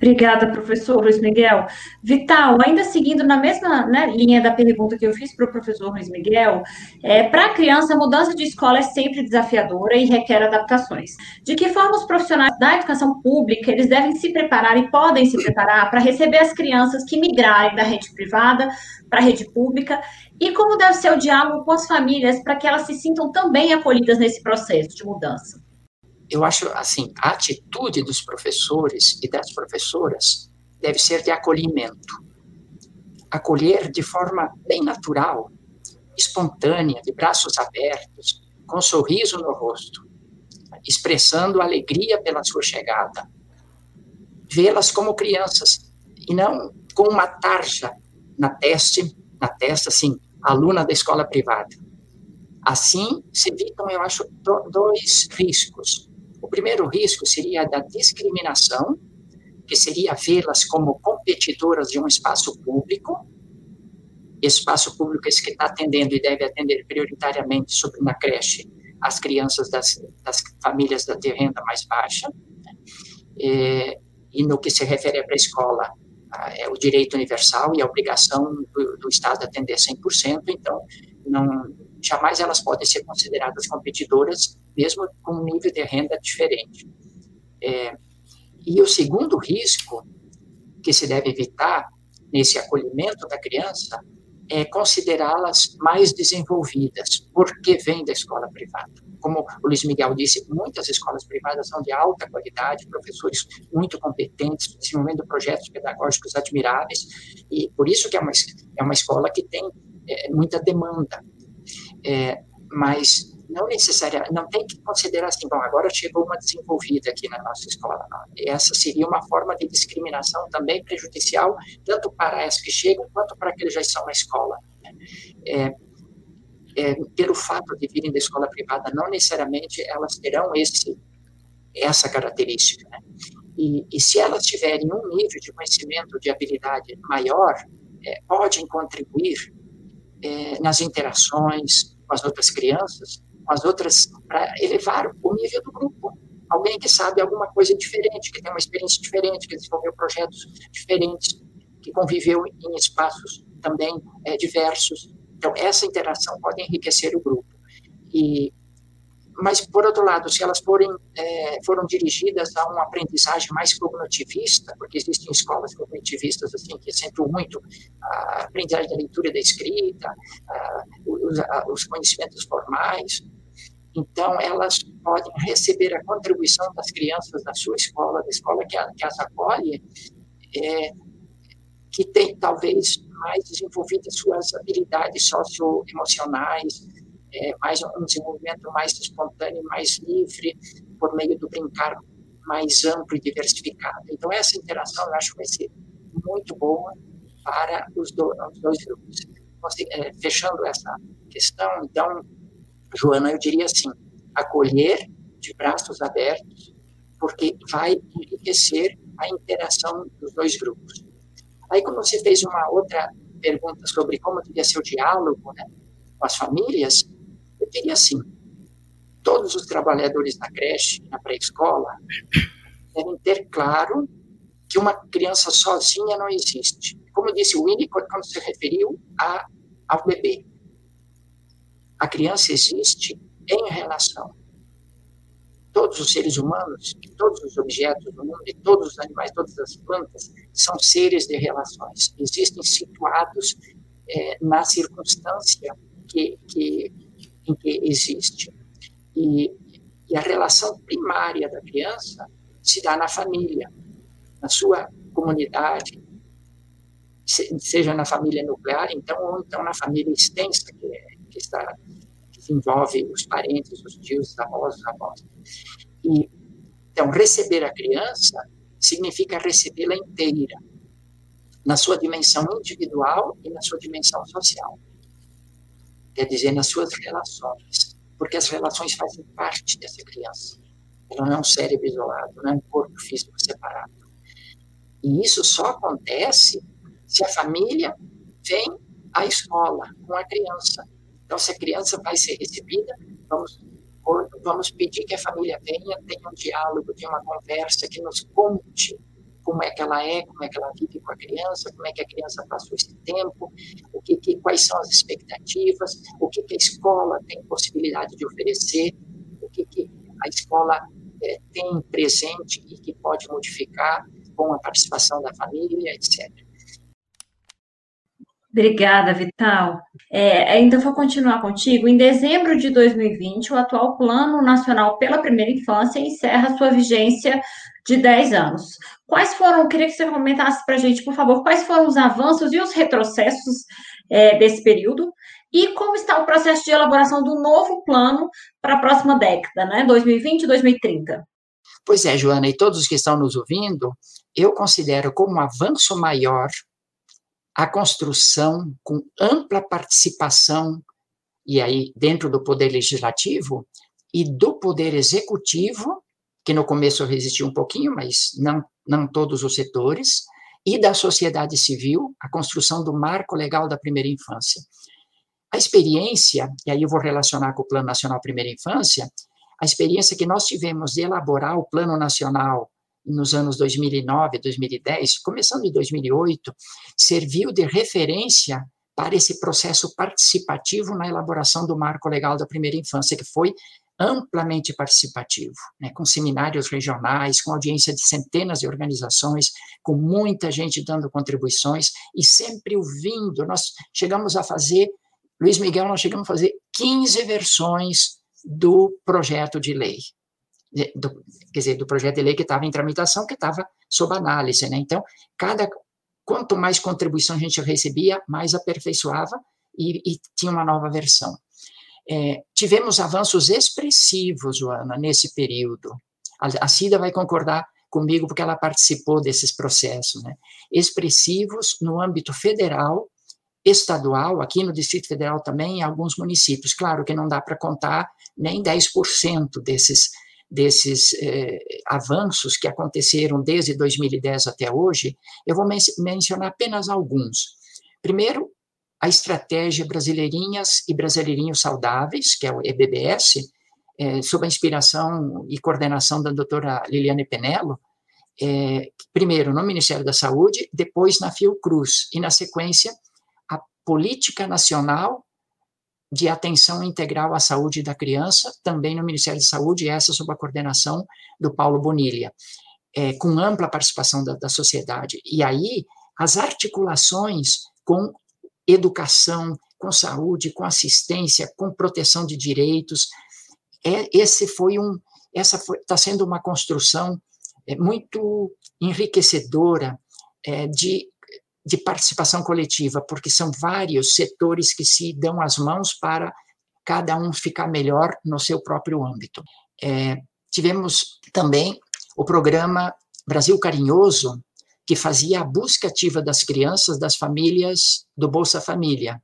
Obrigada, professor Luiz Miguel. Vital, ainda seguindo na mesma né, linha da pergunta que eu fiz para o professor Luiz Miguel, é, para a criança, a mudança de escola é sempre desafiadora e requer adaptações. De que forma os profissionais da educação pública eles devem se preparar e podem se preparar para receber as crianças que migrarem da rede privada para a rede pública e como deve ser o diálogo com as famílias para que elas se sintam também acolhidas nesse processo de mudança? Eu acho assim, a atitude dos professores e das professoras deve ser de acolhimento. Acolher de forma bem natural, espontânea, de braços abertos, com um sorriso no rosto, expressando alegria pela sua chegada. Vê-las como crianças e não com uma tarja na teste, na testa, assim, aluna da escola privada. Assim, se evitam, eu acho, dois riscos. O primeiro risco seria da discriminação, que seria vê-las como competidoras de um espaço público, espaço público esse que está atendendo e deve atender prioritariamente sobre na creche as crianças das, das famílias da renda mais baixa, é, e no que se refere para a escola, é o direito universal e a obrigação do, do Estado atender 100%, então não, jamais elas podem ser consideradas competidoras, mesmo com um nível de renda diferente. É, e o segundo risco que se deve evitar nesse acolhimento da criança é considerá-las mais desenvolvidas, porque vem da escola privada. Como o Luiz Miguel disse, muitas escolas privadas são de alta qualidade, professores muito competentes, desenvolvendo projetos pedagógicos admiráveis, e por isso que é uma, é uma escola que tem é, muita demanda. É, mas não necessariamente, não tem que considerar assim, bom, agora chegou uma desenvolvida aqui na nossa escola. Não. Essa seria uma forma de discriminação também prejudicial, tanto para as que chegam, quanto para aqueles que já estão na escola. Né? É, é, pelo fato de virem da escola privada, não necessariamente elas terão esse, essa característica. Né? E, e, se elas tiverem um nível de conhecimento, de habilidade maior, é, podem contribuir é, nas interações com as outras crianças, com as outras, para elevar o nível do grupo. Alguém que sabe alguma coisa diferente, que tem uma experiência diferente, que desenvolveu projetos diferentes, que conviveu em espaços também é, diversos. Então, essa interação pode enriquecer o grupo. E, mas, por outro lado, se elas forem, é, foram dirigidas a uma aprendizagem mais cognitivista, porque existem escolas cognitivistas assim, que acentuam muito a aprendizagem da leitura e da escrita, a, os, a, os conhecimentos formais, então, elas podem receber a contribuição das crianças da sua escola, da escola que, a, que as acolhe, é, que tem talvez mais desenvolvidas suas habilidades socioemocionais, é, mais um desenvolvimento mais espontâneo, mais livre, por meio do brincar mais amplo e diversificado. Então, essa interação eu acho que vai ser muito boa para os, do, os dois grupos. É, fechando essa questão, então, Joana, eu diria assim: acolher de braços abertos, porque vai enriquecer a interação dos dois grupos. Aí, quando você fez uma outra pergunta sobre como devia ser o diálogo né, com as famílias, eu diria assim: todos os trabalhadores na creche, na pré-escola, devem ter claro que uma criança sozinha não existe. Como disse o Winnicott quando se referiu a, ao bebê. A criança existe em relação. Todos os seres humanos, todos os objetos do mundo, todos os animais, todas as plantas, são seres de relações. Existem situados é, na circunstância que, que, em que existe. E, e a relação primária da criança se dá na família, na sua comunidade, seja na família nuclear, então, ou então na família extensa, que, é, que está que envolve os parentes, os tios, os avós, os avós. E, então, receber a criança significa recebê-la inteira, na sua dimensão individual e na sua dimensão social. Quer dizer, nas suas relações, porque as relações fazem parte dessa criança. Ela não é um cérebro isolado, não é um corpo físico separado. E isso só acontece se a família vem à escola com a criança. Então, se a criança vai ser recebida, vamos, vamos pedir que a família venha, tenha um diálogo, tenha uma conversa, que nos conte como é que ela é, como é que ela vive com a criança, como é que a criança passou esse tempo, o que, que quais são as expectativas, o que, que a escola tem possibilidade de oferecer, o que, que a escola é, tem presente e que pode modificar com a participação da família, etc. Obrigada, Vital. É, então, vou continuar contigo. Em dezembro de 2020, o atual Plano Nacional pela Primeira Infância encerra sua vigência de 10 anos. Quais foram, queria que você comentasse para a gente, por favor, quais foram os avanços e os retrocessos é, desse período? E como está o processo de elaboração do novo plano para a próxima década, né, 2020 e 2030? Pois é, Joana, e todos os que estão nos ouvindo, eu considero como um avanço maior a construção com ampla participação, e aí dentro do poder legislativo e do poder executivo, que no começo resistiu um pouquinho, mas não, não todos os setores, e da sociedade civil, a construção do marco legal da primeira infância. A experiência, e aí eu vou relacionar com o Plano Nacional Primeira Infância, a experiência que nós tivemos de elaborar o Plano Nacional nos anos 2009, 2010, começando em 2008, serviu de referência para esse processo participativo na elaboração do marco legal da primeira infância, que foi amplamente participativo, né, com seminários regionais, com audiência de centenas de organizações, com muita gente dando contribuições e sempre ouvindo. Nós chegamos a fazer, Luiz Miguel, nós chegamos a fazer 15 versões do projeto de lei do, quer dizer, do projeto de lei que estava em tramitação, que estava sob análise, né? Então, cada quanto mais contribuição a gente recebia, mais aperfeiçoava e, e tinha uma nova versão. É, tivemos avanços expressivos, Joana, nesse período. A, a Cida vai concordar comigo porque ela participou desses processos, né? Expressivos no âmbito federal, estadual, aqui no Distrito Federal também, em alguns municípios. Claro que não dá para contar nem 10% desses desses eh, avanços que aconteceram desde 2010 até hoje, eu vou men mencionar apenas alguns. Primeiro, a estratégia Brasileirinhas e Brasileirinhos Saudáveis, que é o EBBS, eh, sob a inspiração e coordenação da doutora Liliane Penello, eh, primeiro no Ministério da Saúde, depois na Fiocruz, e na sequência, a Política Nacional de atenção integral à saúde da criança, também no Ministério da Saúde, essa sob a coordenação do Paulo Bonilha, é, com ampla participação da, da sociedade. E aí, as articulações com educação, com saúde, com assistência, com proteção de direitos, é, esse foi um, essa está sendo uma construção é, muito enriquecedora é, de de participação coletiva, porque são vários setores que se dão as mãos para cada um ficar melhor no seu próprio âmbito. É, tivemos também o programa Brasil Carinhoso, que fazia a busca ativa das crianças das famílias do Bolsa Família,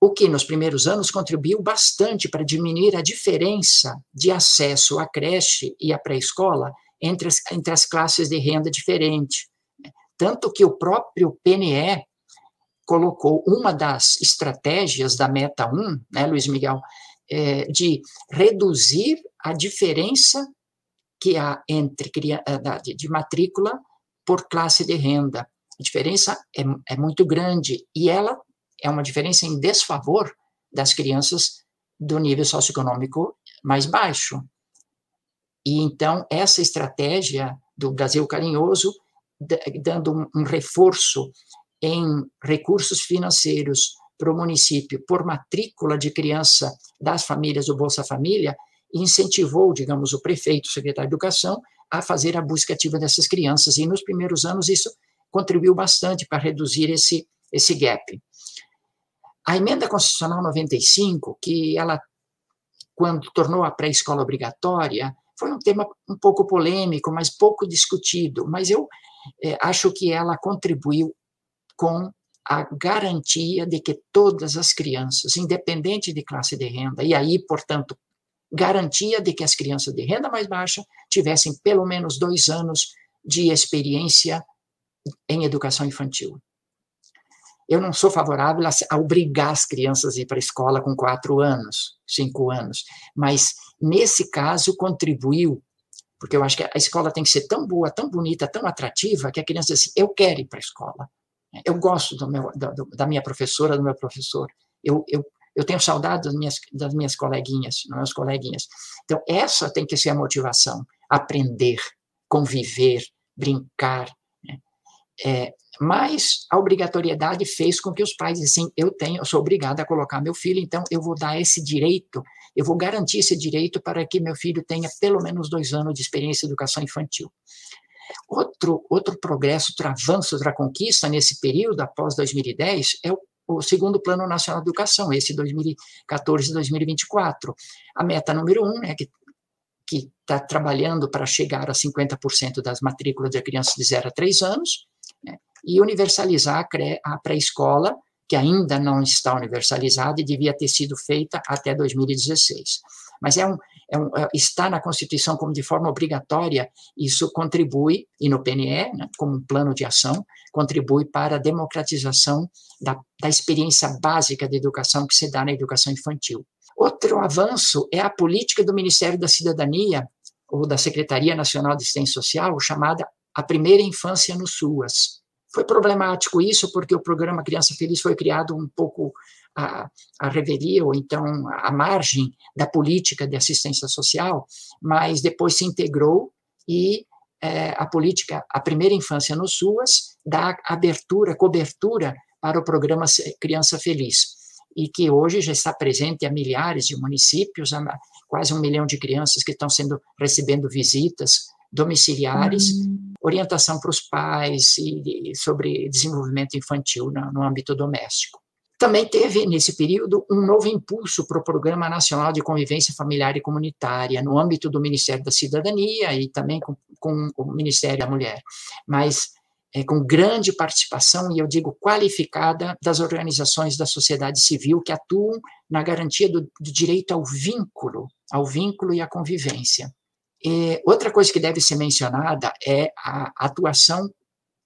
o que nos primeiros anos contribuiu bastante para diminuir a diferença de acesso à creche e à pré-escola entre as, entre as classes de renda diferente. Tanto que o próprio PNE colocou uma das estratégias da Meta 1, né, Luiz Miguel, é, de reduzir a diferença que há entre de, matrícula por classe de renda. A diferença é, é muito grande e ela é uma diferença em desfavor das crianças do nível socioeconômico mais baixo. E então essa estratégia do Brasil Carinhoso, dando um, reforço em recursos financeiros para o município por matrícula de criança das famílias do Bolsa Família, incentivou, digamos, o prefeito, o secretário de Educação, a fazer a busca ativa dessas crianças. E nos primeiros anos isso contribuiu bastante para reduzir esse, esse gap. A emenda constitucional 95, que ela, quando tornou a pré-escola obrigatória, foi um tema um pouco polêmico, mas pouco discutido, mas eu acho que ela contribuiu com a garantia de que todas as crianças, independente de classe de renda, e aí, portanto, garantia de que as crianças de renda mais baixa tivessem pelo menos dois anos de experiência em educação infantil. Eu não sou favorável a, a obrigar as crianças a ir para a escola com quatro anos, cinco anos, mas nesse caso contribuiu, porque eu acho que a escola tem que ser tão boa, tão bonita, tão atrativa, que a criança diz assim, eu quero ir para a escola, eu gosto do meu, da, da minha professora, do meu professor, eu, eu eu tenho saudade das minhas, das minhas coleguinhas, das minhas coleguinhas. Então, essa tem que ser a motivação. Aprender, conviver, brincar. É, mas a obrigatoriedade fez com que os pais assim, eu tenho, eu sou obrigada a colocar meu filho, então eu vou dar esse direito, eu vou garantir esse direito para que meu filho tenha pelo menos dois anos de experiência em educação infantil. Outro, outro progresso, outro avanço, outra conquista nesse período, após 2010, é o o segundo Plano Nacional de Educação, esse 2014-2024. A meta número um, né, que que está trabalhando para chegar a 50% das matrículas de crianças de 0 a 3 anos, e universalizar a pré-escola, que ainda não está universalizada e devia ter sido feita até 2016. Mas é um, é um, é, está na Constituição como de forma obrigatória, isso contribui, e no PNE, né, como um plano de ação, contribui para a democratização da, da experiência básica de educação que se dá na educação infantil. Outro avanço é a política do Ministério da Cidadania, ou da Secretaria Nacional de Assistência Social, chamada A Primeira Infância no SUAS. Foi problemático isso, porque o programa Criança Feliz foi criado um pouco a, a revelia, ou então a margem da política de assistência social, mas depois se integrou e é, a política, a primeira infância no SUAS, dá abertura, cobertura para o programa Criança Feliz, e que hoje já está presente a milhares de municípios, quase um milhão de crianças que estão sendo recebendo visitas domiciliares, uhum. orientação para os pais e, e sobre desenvolvimento infantil no, no âmbito doméstico. Também teve, nesse período, um novo impulso para o Programa Nacional de Convivência Familiar e Comunitária, no âmbito do Ministério da Cidadania e também com, com o Ministério da Mulher, mas é, com grande participação, e eu digo qualificada, das organizações da sociedade civil que atuam na garantia do, do direito ao vínculo, ao vínculo e à convivência. E outra coisa que deve ser mencionada é a atuação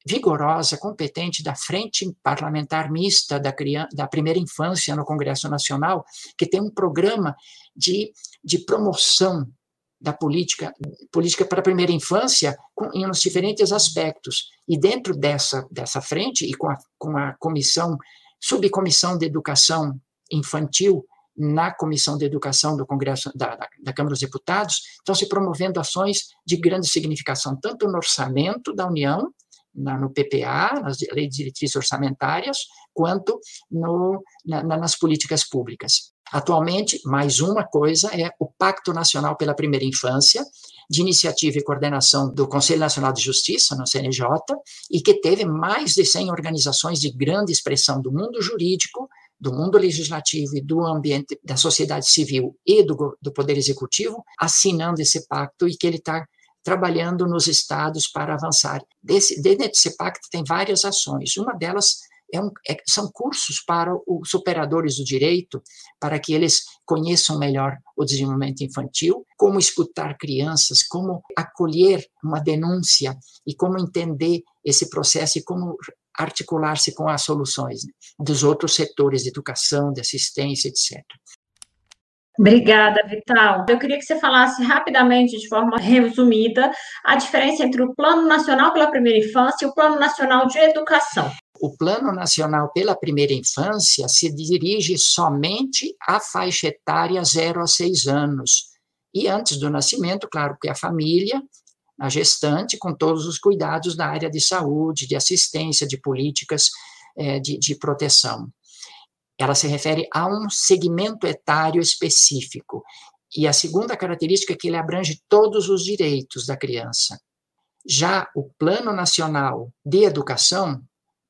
vigorosa, competente da Frente Parlamentar Mista da, criança, da Primeira Infância no Congresso Nacional, que tem um programa de, de promoção da política, política para a primeira infância com, em nos diferentes aspectos. E dentro dessa, dessa frente, e com a, com a comissão, subcomissão de educação infantil na Comissão de Educação do Congresso da, da, da, Câmara dos Deputados, estão se promovendo ações de grande significação, tanto no orçamento da União, na, no PPA, nas leis de diretrizes orçamentárias, quanto no, na, nas políticas públicas. Atualmente, mais uma coisa é o Pacto Nacional pela Primeira Infância, de iniciativa e coordenação do Conselho Nacional de Justiça, no CNJ, e que teve mais de 100 organizações de grande expressão do mundo jurídico do mundo legislativo e do ambiente da sociedade civil e do, do Poder Executivo assinando esse pacto e que ele está trabalhando nos estados para avançar. Desse, dentro desse pacto tem várias ações. Uma delas é um, é, são cursos para os operadores do direito, para que eles conheçam melhor o desenvolvimento infantil, como escutar crianças, como acolher uma denúncia e como entender esse processo e como articular-se com as soluções né, dos outros setores de educação, de assistência, etc. Obrigada, Vital. Eu queria que você falasse rapidamente, de forma resumida, a diferença entre o Plano Nacional pela Primeira Infância e o Plano Nacional de Educação. O Plano Nacional pela Primeira Infância se dirige somente à faixa etária 0 a 6 anos. E antes do nascimento, claro que a família, a gestante, com todos os cuidados da área de saúde, de assistência, de políticas é, de, de proteção. Ela se refere a um segmento etário específico. E a segunda característica é que ele abrange todos os direitos da criança. Já o Plano Nacional de Educação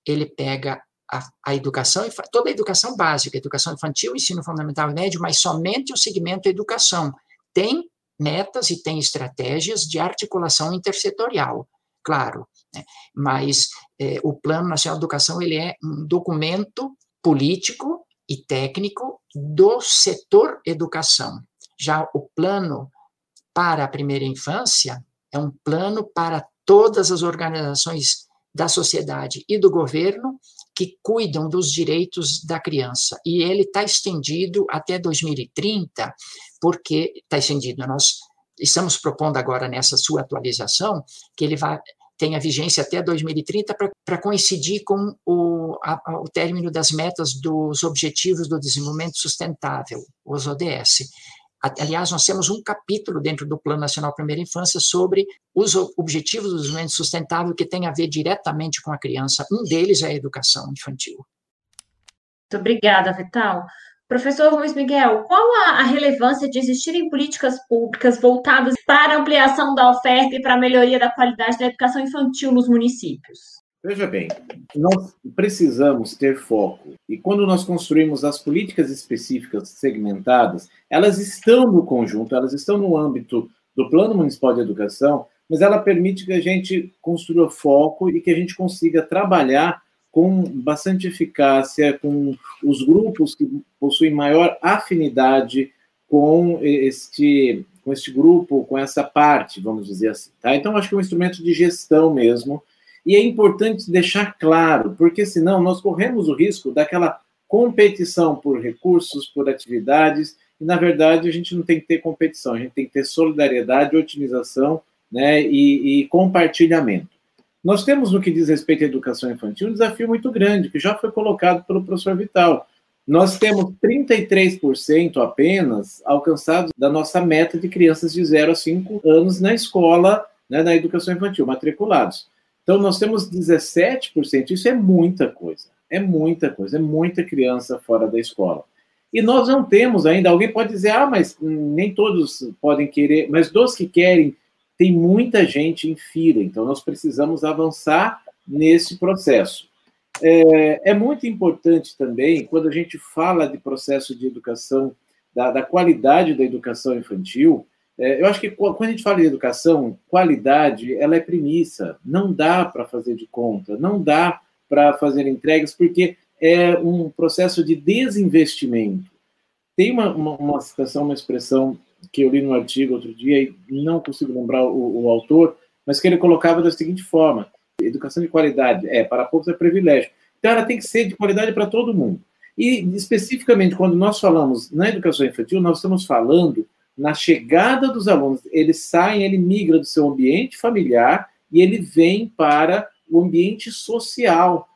ele pega a, a, educação, toda a educação básica, educação infantil, ensino fundamental e médio, mas somente o segmento educação. Tem metas e tem estratégias de articulação intersetorial, claro, né? mas é, o Plano Nacional de Educação ele é um documento político e técnico do setor educação. Já o plano para a primeira infância é um plano para todas as organizações da sociedade e do governo que cuidam dos direitos da criança. E ele está estendido até 2030, porque está estendido. Nós estamos propondo agora nessa sua atualização que ele vai tenha vigência até 2030 para coincidir com o, a, o término das metas dos Objetivos do Desenvolvimento Sustentável, os ODS. Aliás, nós temos um capítulo dentro do Plano Nacional Primeira Infância sobre os objetivos do desenvolvimento sustentável que tem a ver diretamente com a criança. Um deles é a educação infantil. Muito obrigada, Vital. Professor Luiz Miguel, qual a, relevância de existirem políticas públicas voltadas para ampliação da oferta e para a melhoria da qualidade da educação infantil nos municípios? Veja bem, nós precisamos ter foco. E quando nós construímos as políticas específicas segmentadas, elas estão no conjunto, elas estão no âmbito do Plano Municipal de Educação, mas ela permite que a gente construa foco e que a gente consiga trabalhar com bastante eficácia com os grupos que possuem maior afinidade com este, com este grupo, com essa parte, vamos dizer assim. Tá? Então, acho que é um instrumento de gestão mesmo, e é importante deixar claro, porque senão nós corremos o risco daquela competição por recursos, por atividades, e na verdade a gente não tem que ter competição, a gente tem que ter solidariedade, otimização né, e, e compartilhamento. Nós temos, no que diz respeito à educação infantil, um desafio muito grande, que já foi colocado pelo professor Vital. Nós temos 33% apenas alcançados da nossa meta de crianças de 0 a 5 anos na escola, né, na educação infantil, matriculados. Então, nós temos 17%, isso é muita coisa, é muita coisa, é muita criança fora da escola. E nós não temos ainda, alguém pode dizer, ah, mas nem todos podem querer, mas dos que querem, tem muita gente em fila, então nós precisamos avançar nesse processo. É, é muito importante também, quando a gente fala de processo de educação, da, da qualidade da educação infantil, é, eu acho que quando a gente fala de educação, qualidade, ela é premissa. Não dá para fazer de conta, não dá para fazer entregas, porque é um processo de desinvestimento. Tem uma, uma, uma citação, uma expressão que eu li no artigo outro dia, e não consigo lembrar o, o autor, mas que ele colocava da seguinte forma: educação de qualidade, é, para poucos é privilégio. Então, ela tem que ser de qualidade para todo mundo. E, especificamente, quando nós falamos na educação infantil, nós estamos falando na chegada dos alunos, ele sai, ele migra do seu ambiente familiar e ele vem para o ambiente social.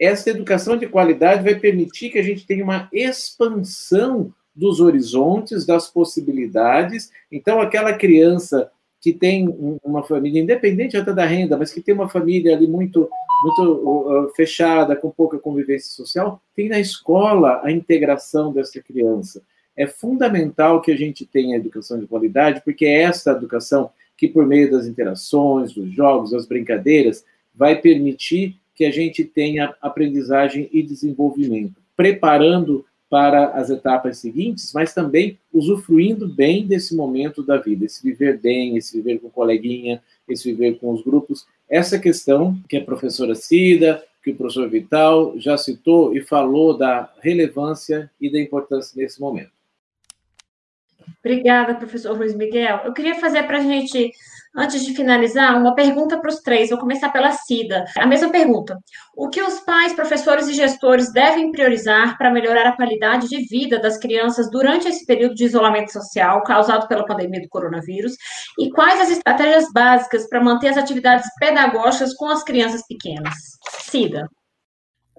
Essa educação de qualidade vai permitir que a gente tenha uma expansão dos horizontes, das possibilidades. Então, aquela criança que tem uma família, independente até da renda, mas que tem uma família ali muito, muito uh, fechada, com pouca convivência social, tem na escola a integração dessa criança é fundamental que a gente tenha educação de qualidade, porque é essa educação que, por meio das interações, dos jogos, das brincadeiras, vai permitir que a gente tenha aprendizagem e desenvolvimento. preparando para as etapas seguintes, mas também usufruindo bem desse momento da vida, esse viver bem, esse viver com coleguinha, esse viver com os grupos. Essa questão que a professora Cida, que o professor Vital já citou e falou da relevância e da importância nesse momento. Obrigada, professor Luiz Miguel. Eu queria fazer para a gente Antes de finalizar, uma pergunta para os três. Vou começar pela Cida. A mesma pergunta. O que os pais, professores e gestores devem priorizar para melhorar a qualidade de vida das crianças durante esse período de isolamento social causado pela pandemia do coronavírus? E quais as estratégias básicas para manter as atividades pedagógicas com as crianças pequenas? Cida.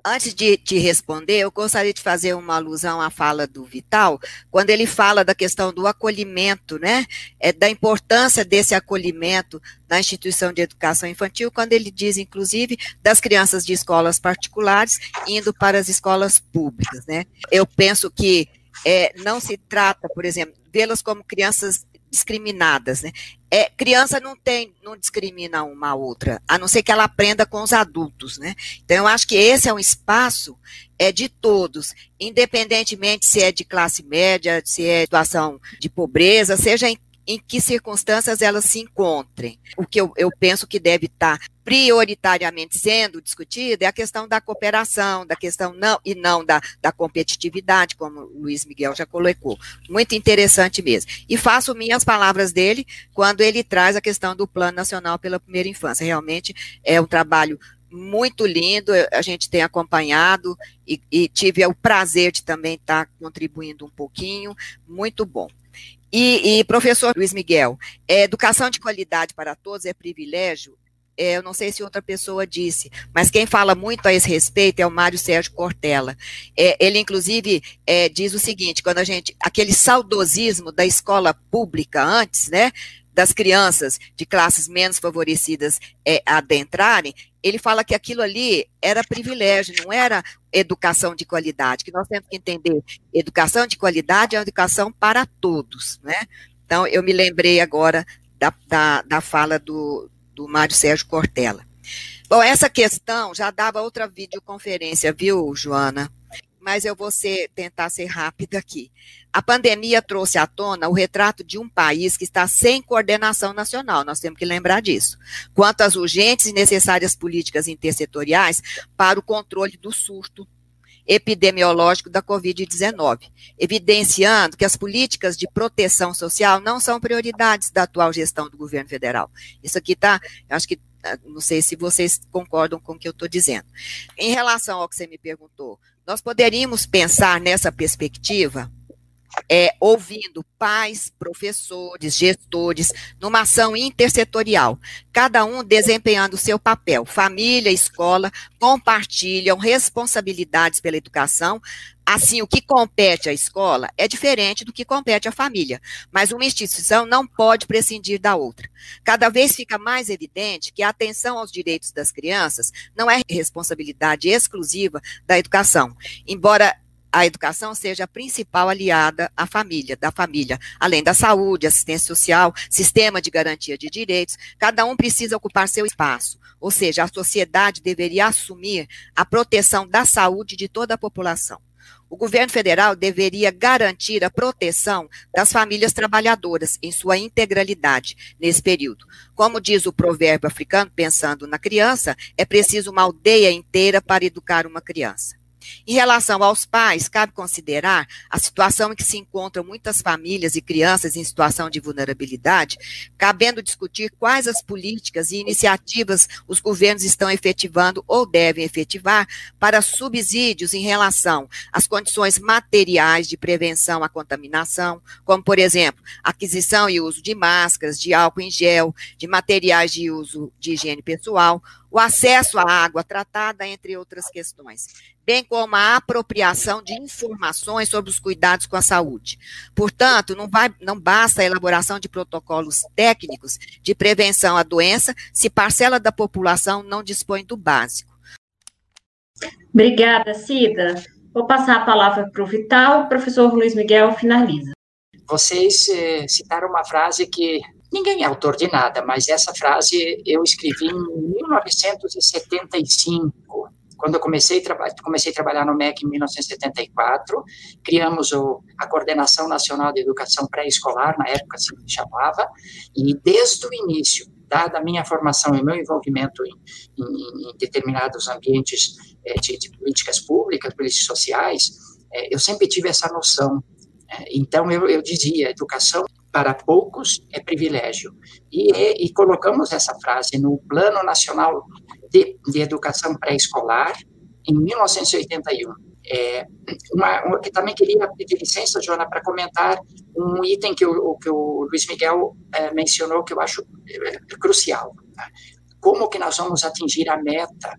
Antes de te responder, eu gostaria de fazer uma alusão à fala do Vital, quando ele fala da questão do acolhimento, né? É, da importância desse acolhimento na instituição de educação infantil, quando ele diz, inclusive, das crianças de escolas particulares indo para as escolas públicas, né? Eu penso que é, não se trata, por exemplo, vê-las como crianças discriminadas, né? É, criança não tem, não discrimina uma a outra, a não ser que ela aprenda com os adultos, né? Então, eu acho que esse é um espaço é de todos, independentemente se é de classe média, se é situação de pobreza, seja em em que circunstâncias elas se encontrem. O que eu, eu penso que deve estar prioritariamente sendo discutido é a questão da cooperação, da questão não e não da, da competitividade, como o Luiz Miguel já colocou. Muito interessante mesmo. E faço minhas palavras dele quando ele traz a questão do Plano Nacional pela Primeira Infância. Realmente é um trabalho muito lindo, a gente tem acompanhado e, e tive o prazer de também estar contribuindo um pouquinho, muito bom. E, e, professor Luiz Miguel, é, educação de qualidade para todos é privilégio? É, eu não sei se outra pessoa disse, mas quem fala muito a esse respeito é o Mário Sérgio Cortella. É, ele, inclusive, é, diz o seguinte: quando a gente. aquele saudosismo da escola pública antes, né? Das crianças de classes menos favorecidas é, adentrarem, ele fala que aquilo ali era privilégio, não era educação de qualidade, que nós temos que entender, educação de qualidade é uma educação para todos, né? Então, eu me lembrei agora da, da, da fala do, do Mário Sérgio Cortella. Bom, essa questão já dava outra videoconferência, viu, Joana? Mas eu vou ser, tentar ser rápida aqui. A pandemia trouxe à tona o retrato de um país que está sem coordenação nacional, nós temos que lembrar disso, quanto às urgentes e necessárias políticas intersetoriais para o controle do surto epidemiológico da Covid-19, evidenciando que as políticas de proteção social não são prioridades da atual gestão do governo federal. Isso aqui está, acho que, ah, não sei se vocês concordam com o que eu estou dizendo. Em relação ao que você me perguntou, nós poderíamos pensar nessa perspectiva é, ouvindo pais, professores, gestores, numa ação intersetorial, cada um desempenhando o seu papel. Família, escola compartilham responsabilidades pela educação. Assim, o que compete à escola é diferente do que compete à família, mas uma instituição não pode prescindir da outra. Cada vez fica mais evidente que a atenção aos direitos das crianças não é responsabilidade exclusiva da educação, embora a educação seja a principal aliada à família, da família, além da saúde, assistência social, sistema de garantia de direitos, cada um precisa ocupar seu espaço, ou seja, a sociedade deveria assumir a proteção da saúde de toda a população. O governo federal deveria garantir a proteção das famílias trabalhadoras em sua integralidade nesse período. Como diz o provérbio africano, pensando na criança, é preciso uma aldeia inteira para educar uma criança. Em relação aos pais, cabe considerar a situação em que se encontram muitas famílias e crianças em situação de vulnerabilidade, cabendo discutir quais as políticas e iniciativas os governos estão efetivando ou devem efetivar para subsídios em relação às condições materiais de prevenção à contaminação, como, por exemplo, aquisição e uso de máscaras, de álcool em gel, de materiais de uso de higiene pessoal, o acesso à água tratada, entre outras questões, bem como a apropriação de informações sobre os cuidados com a saúde. Portanto, não, vai, não basta a elaboração de protocolos técnicos de prevenção à doença se parcela da população não dispõe do básico. Obrigada, Cida. Vou passar a palavra para o Vital, o professor Luiz Miguel finaliza. Vocês eh, citaram uma frase que Ninguém é autor de nada, mas essa frase eu escrevi em 1975. quando eu comecei, comecei a trabalhar no MEC em 1974, criamos o, a Coordenação Nacional de Educação Pré-Escolar, na época assim se chamava, e desde o início, dada a minha formação e meu envolvimento em, em, em determinados ambientes é, de, de, políticas públicas, políticas sociais, é, eu sempre tive essa noção. É, então, eu, eu dizia, educação para poucos é privilégio. E, e, colocamos essa frase no Plano Nacional de, de Educação Pré-Escolar, em 1981. É, uma, uma, também queria pedir licença, Joana, para comentar um item que o, que o Luiz Miguel é, mencionou que eu acho é, crucial. Tá? Como que nós vamos atingir a meta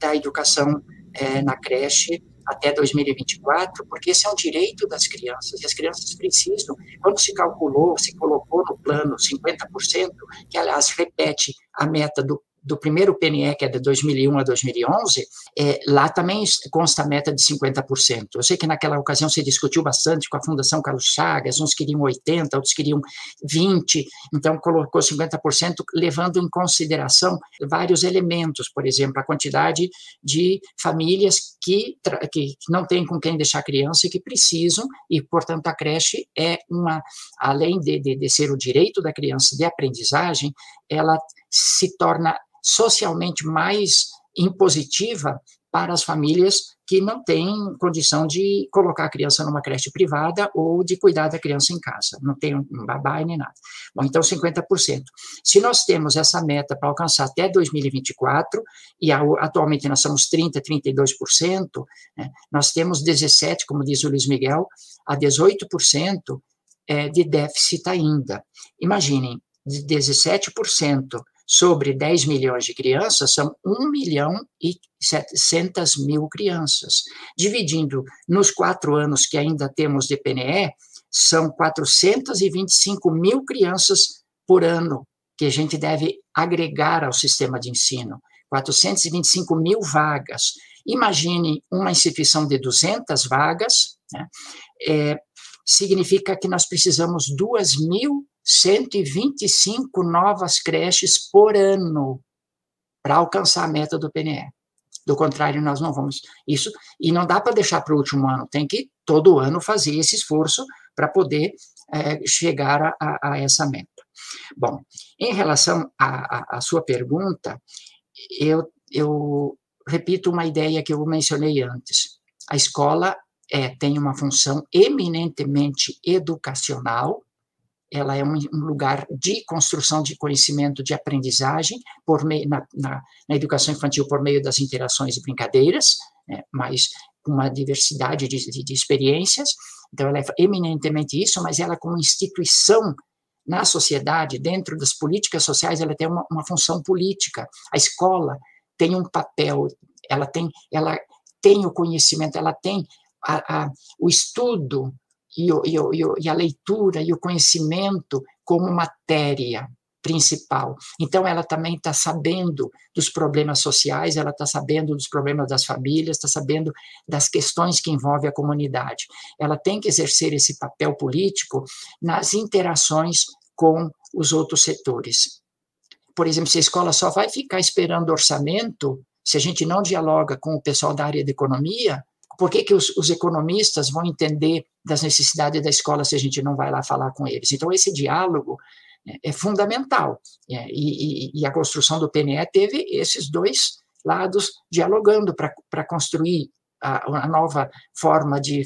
da educação é, na creche até 2024, porque esse é um direito das crianças, e as crianças precisam, quando se calculou, se colocou no plano 50%, que aliás repete a meta do do primeiro PNE, que é de 2001 a 2011, é, lá também consta a meta de 50%. Eu sei que naquela ocasião se discutiu bastante com a Fundação Carlos Chagas, uns queriam 80%, outros queriam 20%, então colocou 50%, levando em consideração vários elementos, por exemplo, a quantidade de famílias que, que não têm com quem deixar criança e que precisam, e, portanto, a creche é uma, além de, de, de ser o direito da criança de aprendizagem, ela se torna socialmente mais impositiva para as famílias que não têm condição de colocar a criança numa creche privada ou de cuidar da criança em casa, não tem um babá nem nada. Bom, então 50%. Se nós temos essa meta para alcançar até 2024, e atualmente nós somos 30%, 32%, né, nós temos 17%, como diz o Luiz Miguel, a 18% é, de déficit ainda. Imaginem, de 17% sobre 10 milhões de crianças, são 1 milhão e 700 mil crianças. Dividindo nos quatro anos que ainda temos de PNE, são 425 mil crianças por ano que a gente deve agregar ao sistema de ensino. 425 mil vagas. Imagine uma instituição de 200 vagas, né? é, significa que nós precisamos 2 mil 125 novas creches por ano para alcançar a meta do PNE. Do contrário, nós não vamos. Isso, e não dá para deixar para o último ano, tem que todo ano fazer esse esforço para poder é, chegar a, a, a, essa meta. Bom, em relação à sua pergunta, eu, eu repito uma ideia que eu mencionei antes. A escola é, tem uma função eminentemente educacional, ela é um, um, lugar de construção de conhecimento, de aprendizagem, por meio, na, na, na educação infantil por meio das interações e brincadeiras, né, mas com uma diversidade de, de, de, experiências. Então, ela é eminentemente isso, mas ela, como instituição na sociedade, dentro das políticas sociais, ela tem uma, uma função política. A escola tem um papel, ela tem, ela tem o conhecimento, ela tem a, a, o estudo e, e, e a leitura e o conhecimento como matéria principal. Então, ela também está sabendo dos problemas sociais, ela está sabendo dos problemas das famílias, está sabendo das questões que envolvem a comunidade. Ela tem que exercer esse papel político nas interações com os outros setores. Por exemplo, se a escola só vai ficar esperando orçamento, se a gente não dialoga com o pessoal da área de economia, por que, que os, os, economistas vão entender das necessidades da escola se a gente não vai lá falar com eles? Então, esse diálogo é, é fundamental. É, e, e, a construção do PNE teve esses dois lados dialogando para construir a, a, nova forma de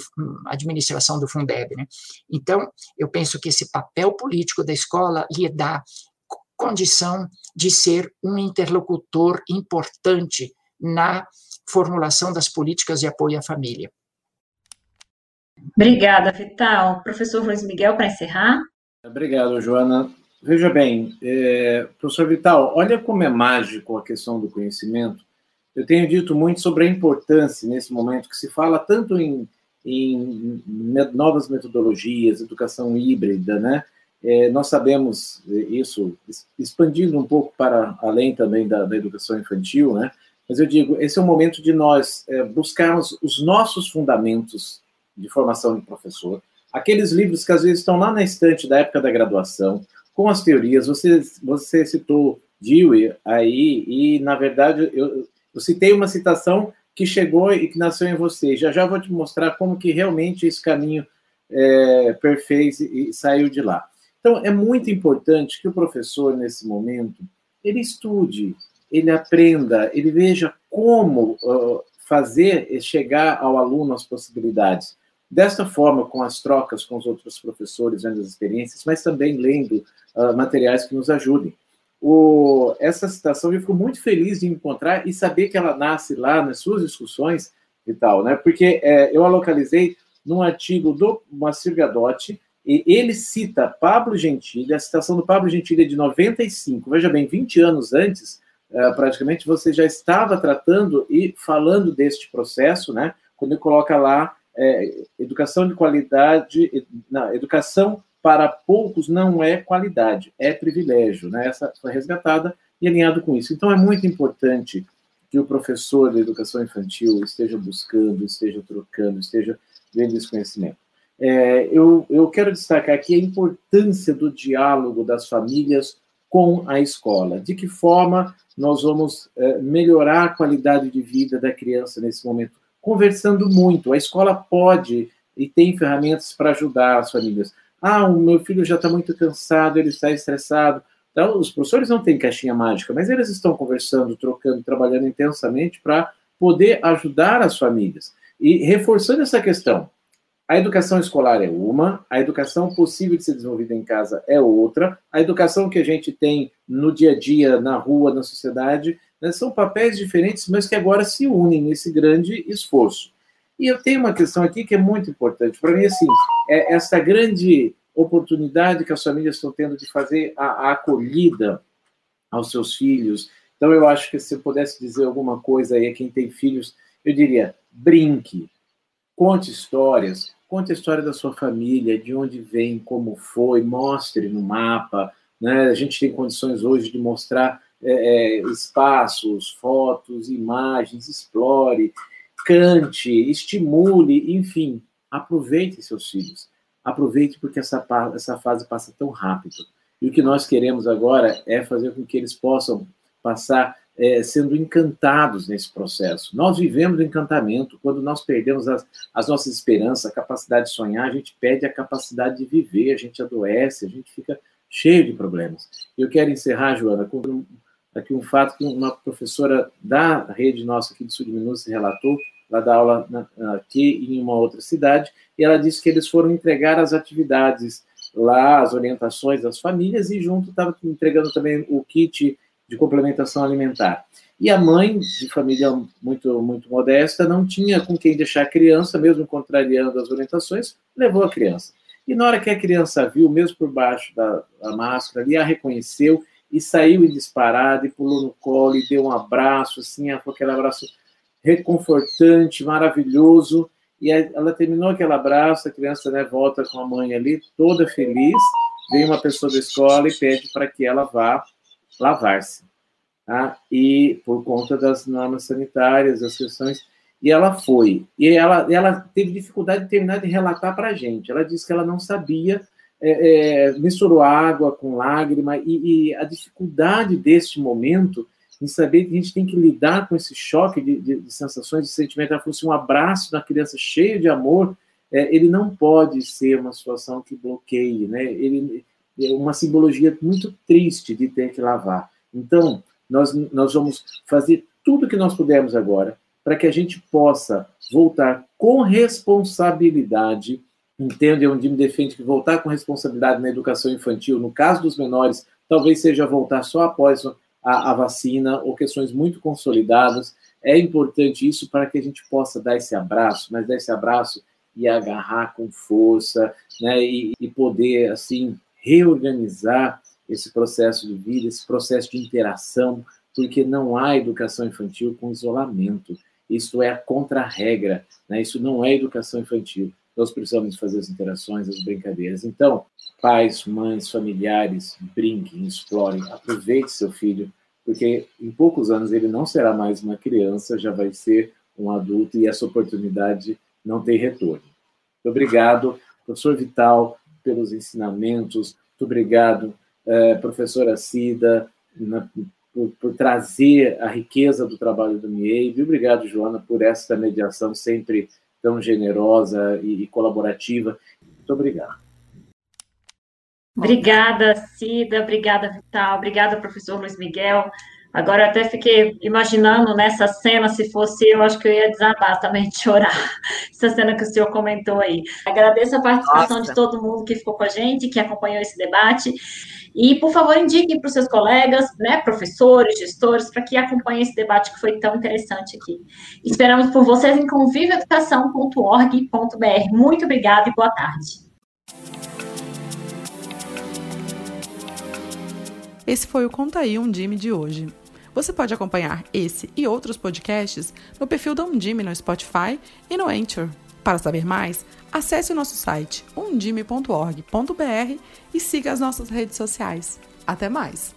administração do Fundeb. Né? Então, eu penso que esse papel político da escola lhe dá condição de ser um interlocutor importante na formulação das políticas de apoio à família. Obrigada, Vital. Professor Luiz Miguel, para encerrar. Obrigado, Joana. Veja bem, é, professor Vital, olha como é mágico a questão do conhecimento. Eu tenho dito muito sobre a importância, nesse momento, que se fala tanto em, em novas metodologias, educação híbrida, né? É, nós sabemos isso, expandindo um pouco para além também da, da educação infantil, né? Mas eu digo, esse é o momento de nós é, buscarmos os nossos fundamentos de formação de professor, aqueles livros que às vezes estão lá na estante da época da graduação, com as teorias. Você, você citou Dewey aí, e na verdade eu, eu citei uma citação que chegou e que nasceu em você. Já já vou te mostrar como que realmente esse caminho é, perfez e saiu de lá. Então, é muito importante que o professor, nesse momento, ele estude, ele aprenda, ele veja como uh, fazer chegar ao aluno as possibilidades. Desta forma, com as trocas com os outros professores, vendo as experiências, mas também lendo uh, materiais que nos ajudem. O, essa citação eu fico muito feliz de encontrar e saber que ela nasce lá nas suas discussões e tal, né? Porque é, eu a localizei num artigo do Moacir Gadotti, e ele cita Pablo Gentili, a citação do Pablo Gentili é de 95, veja bem, 20 anos antes, praticamente você já estava tratando e falando deste processo, né? Quando coloca lá é, educação de qualidade, não, educação para poucos não é qualidade, é privilégio, né? Essa foi resgatada e alinhado com isso. Então é muito importante que o professor de educação infantil esteja buscando, esteja trocando, esteja vendo esse conhecimento. É, eu, eu quero destacar aqui a importância do diálogo das famílias com a escola. De que forma nós vamos é, melhorar a qualidade de vida da criança nesse momento? Conversando muito. A escola pode e tem ferramentas para ajudar as famílias. Ah, o meu filho já está muito cansado, ele está estressado. Então, os professores não têm caixinha mágica, mas eles estão conversando, trocando, trabalhando intensamente para poder ajudar as famílias. E reforçando essa questão, a educação escolar é uma, a educação possível de ser desenvolvida em casa é outra, a educação que a gente tem no dia a dia, na rua, na sociedade, né, são papéis diferentes, mas que agora se unem nesse grande esforço. E eu tenho uma questão aqui que é muito importante. Para mim, assim, é essa grande oportunidade que as famílias estão tendo de fazer a, a acolhida aos seus filhos. Então, eu acho que se eu pudesse dizer alguma coisa aí a quem tem filhos, eu diria: brinque, conte histórias, Conte a história da sua família, de onde vem, como foi, mostre no mapa. Né? A gente tem condições hoje de mostrar é, é, espaços, fotos, imagens, explore, cante, estimule, enfim, aproveite seus filhos. Aproveite porque essa, essa fase passa tão rápido. E o que nós queremos agora é fazer com que eles possam passar é, sendo encantados nesse processo. Nós vivemos o encantamento. Quando nós perdemos as, as, nossas esperanças, a capacidade de sonhar, a gente perde a capacidade de viver, a gente adoece, a gente fica cheio de problemas. Eu quero encerrar, Joana, com aqui um fato que uma professora da rede nossa aqui de Sul de Minas relatou, ela dá aula na, aqui em uma outra cidade, e ela disse que eles foram entregar as atividades lá, as orientações das famílias, e junto estava entregando também o kit de complementação alimentar. E a mãe, de família muito, muito modesta, não tinha com quem deixar a criança, mesmo contrariando as orientações, levou a criança. E na hora que a criança viu, mesmo por baixo da, da máscara, ali a reconheceu e saiu em disparada e pulou no colo e deu um abraço, assim, aquele abraço reconfortante, maravilhoso. E ela terminou aquele abraço, a criança né, volta com a mãe ali, toda feliz. Vem uma pessoa da escola e pede para que ela vá lavar-se. Tá? E por conta das normas sanitárias, das questões. E ela foi. E ela, ela teve dificuldade de terminar de relatar para a gente. Ela disse que ela não sabia, é, é, misturou água com lágrima, e, e, a dificuldade deste momento em saber que a gente tem que lidar com esse choque de, de, de sensações, de sentimento. Ela fosse assim, um abraço da criança cheio de amor, é, ele não pode ser uma situação que bloqueie, né? Ele, é uma simbologia muito triste de ter que lavar. Então, nós, nós vamos fazer tudo que nós pudermos agora para que a gente possa voltar com responsabilidade. Entende onde me defende que voltar com responsabilidade na educação infantil, no caso dos menores, talvez seja voltar só após a, a vacina ou questões muito consolidadas. É importante isso para que a gente possa dar esse abraço, mas dar esse abraço e agarrar com força, né, e, e poder assim reorganizar esse processo de vida, esse processo de interação, porque não há educação infantil com isolamento. Isso é a contra-regra, né? isso não é educação infantil. Nós precisamos fazer as interações, as brincadeiras. Então, pais, mães, familiares, brinquem, explorem, aproveite seu filho, porque em poucos anos ele não será mais uma criança, já vai ser um adulto e essa oportunidade não tem retorno. Muito obrigado, professor Vital, pelos ensinamentos. Muito obrigado, eh, professora Cida, na, por, por, trazer a riqueza do trabalho do MIEB. Obrigado, Joana, por essa mediação sempre tão generosa e, e colaborativa. Muito obrigado. Obrigada, Cida, obrigada, Vital, obrigada, professor Luiz Miguel. Agora até fiquei imaginando nessa cena, se fosse eu, acho que eu ia desabar também de chorar. Essa cena que o senhor comentou aí. Agradeço a participação Nossa. de todo mundo que ficou com a gente, que acompanhou esse debate. E, por favor, indiquem para os seus colegas, né, professores, gestores, para que acompanhem esse debate que foi tão interessante aqui. Esperamos por vocês em convivioeducação.org.br. Muito obrigada e boa tarde. Esse foi o Conta aí Undime de hoje. Você pode acompanhar esse e outros podcasts no perfil da Undime no Spotify e no Anchor. Para saber mais, acesse o nosso site undime.org.br e siga as nossas redes sociais. Até mais!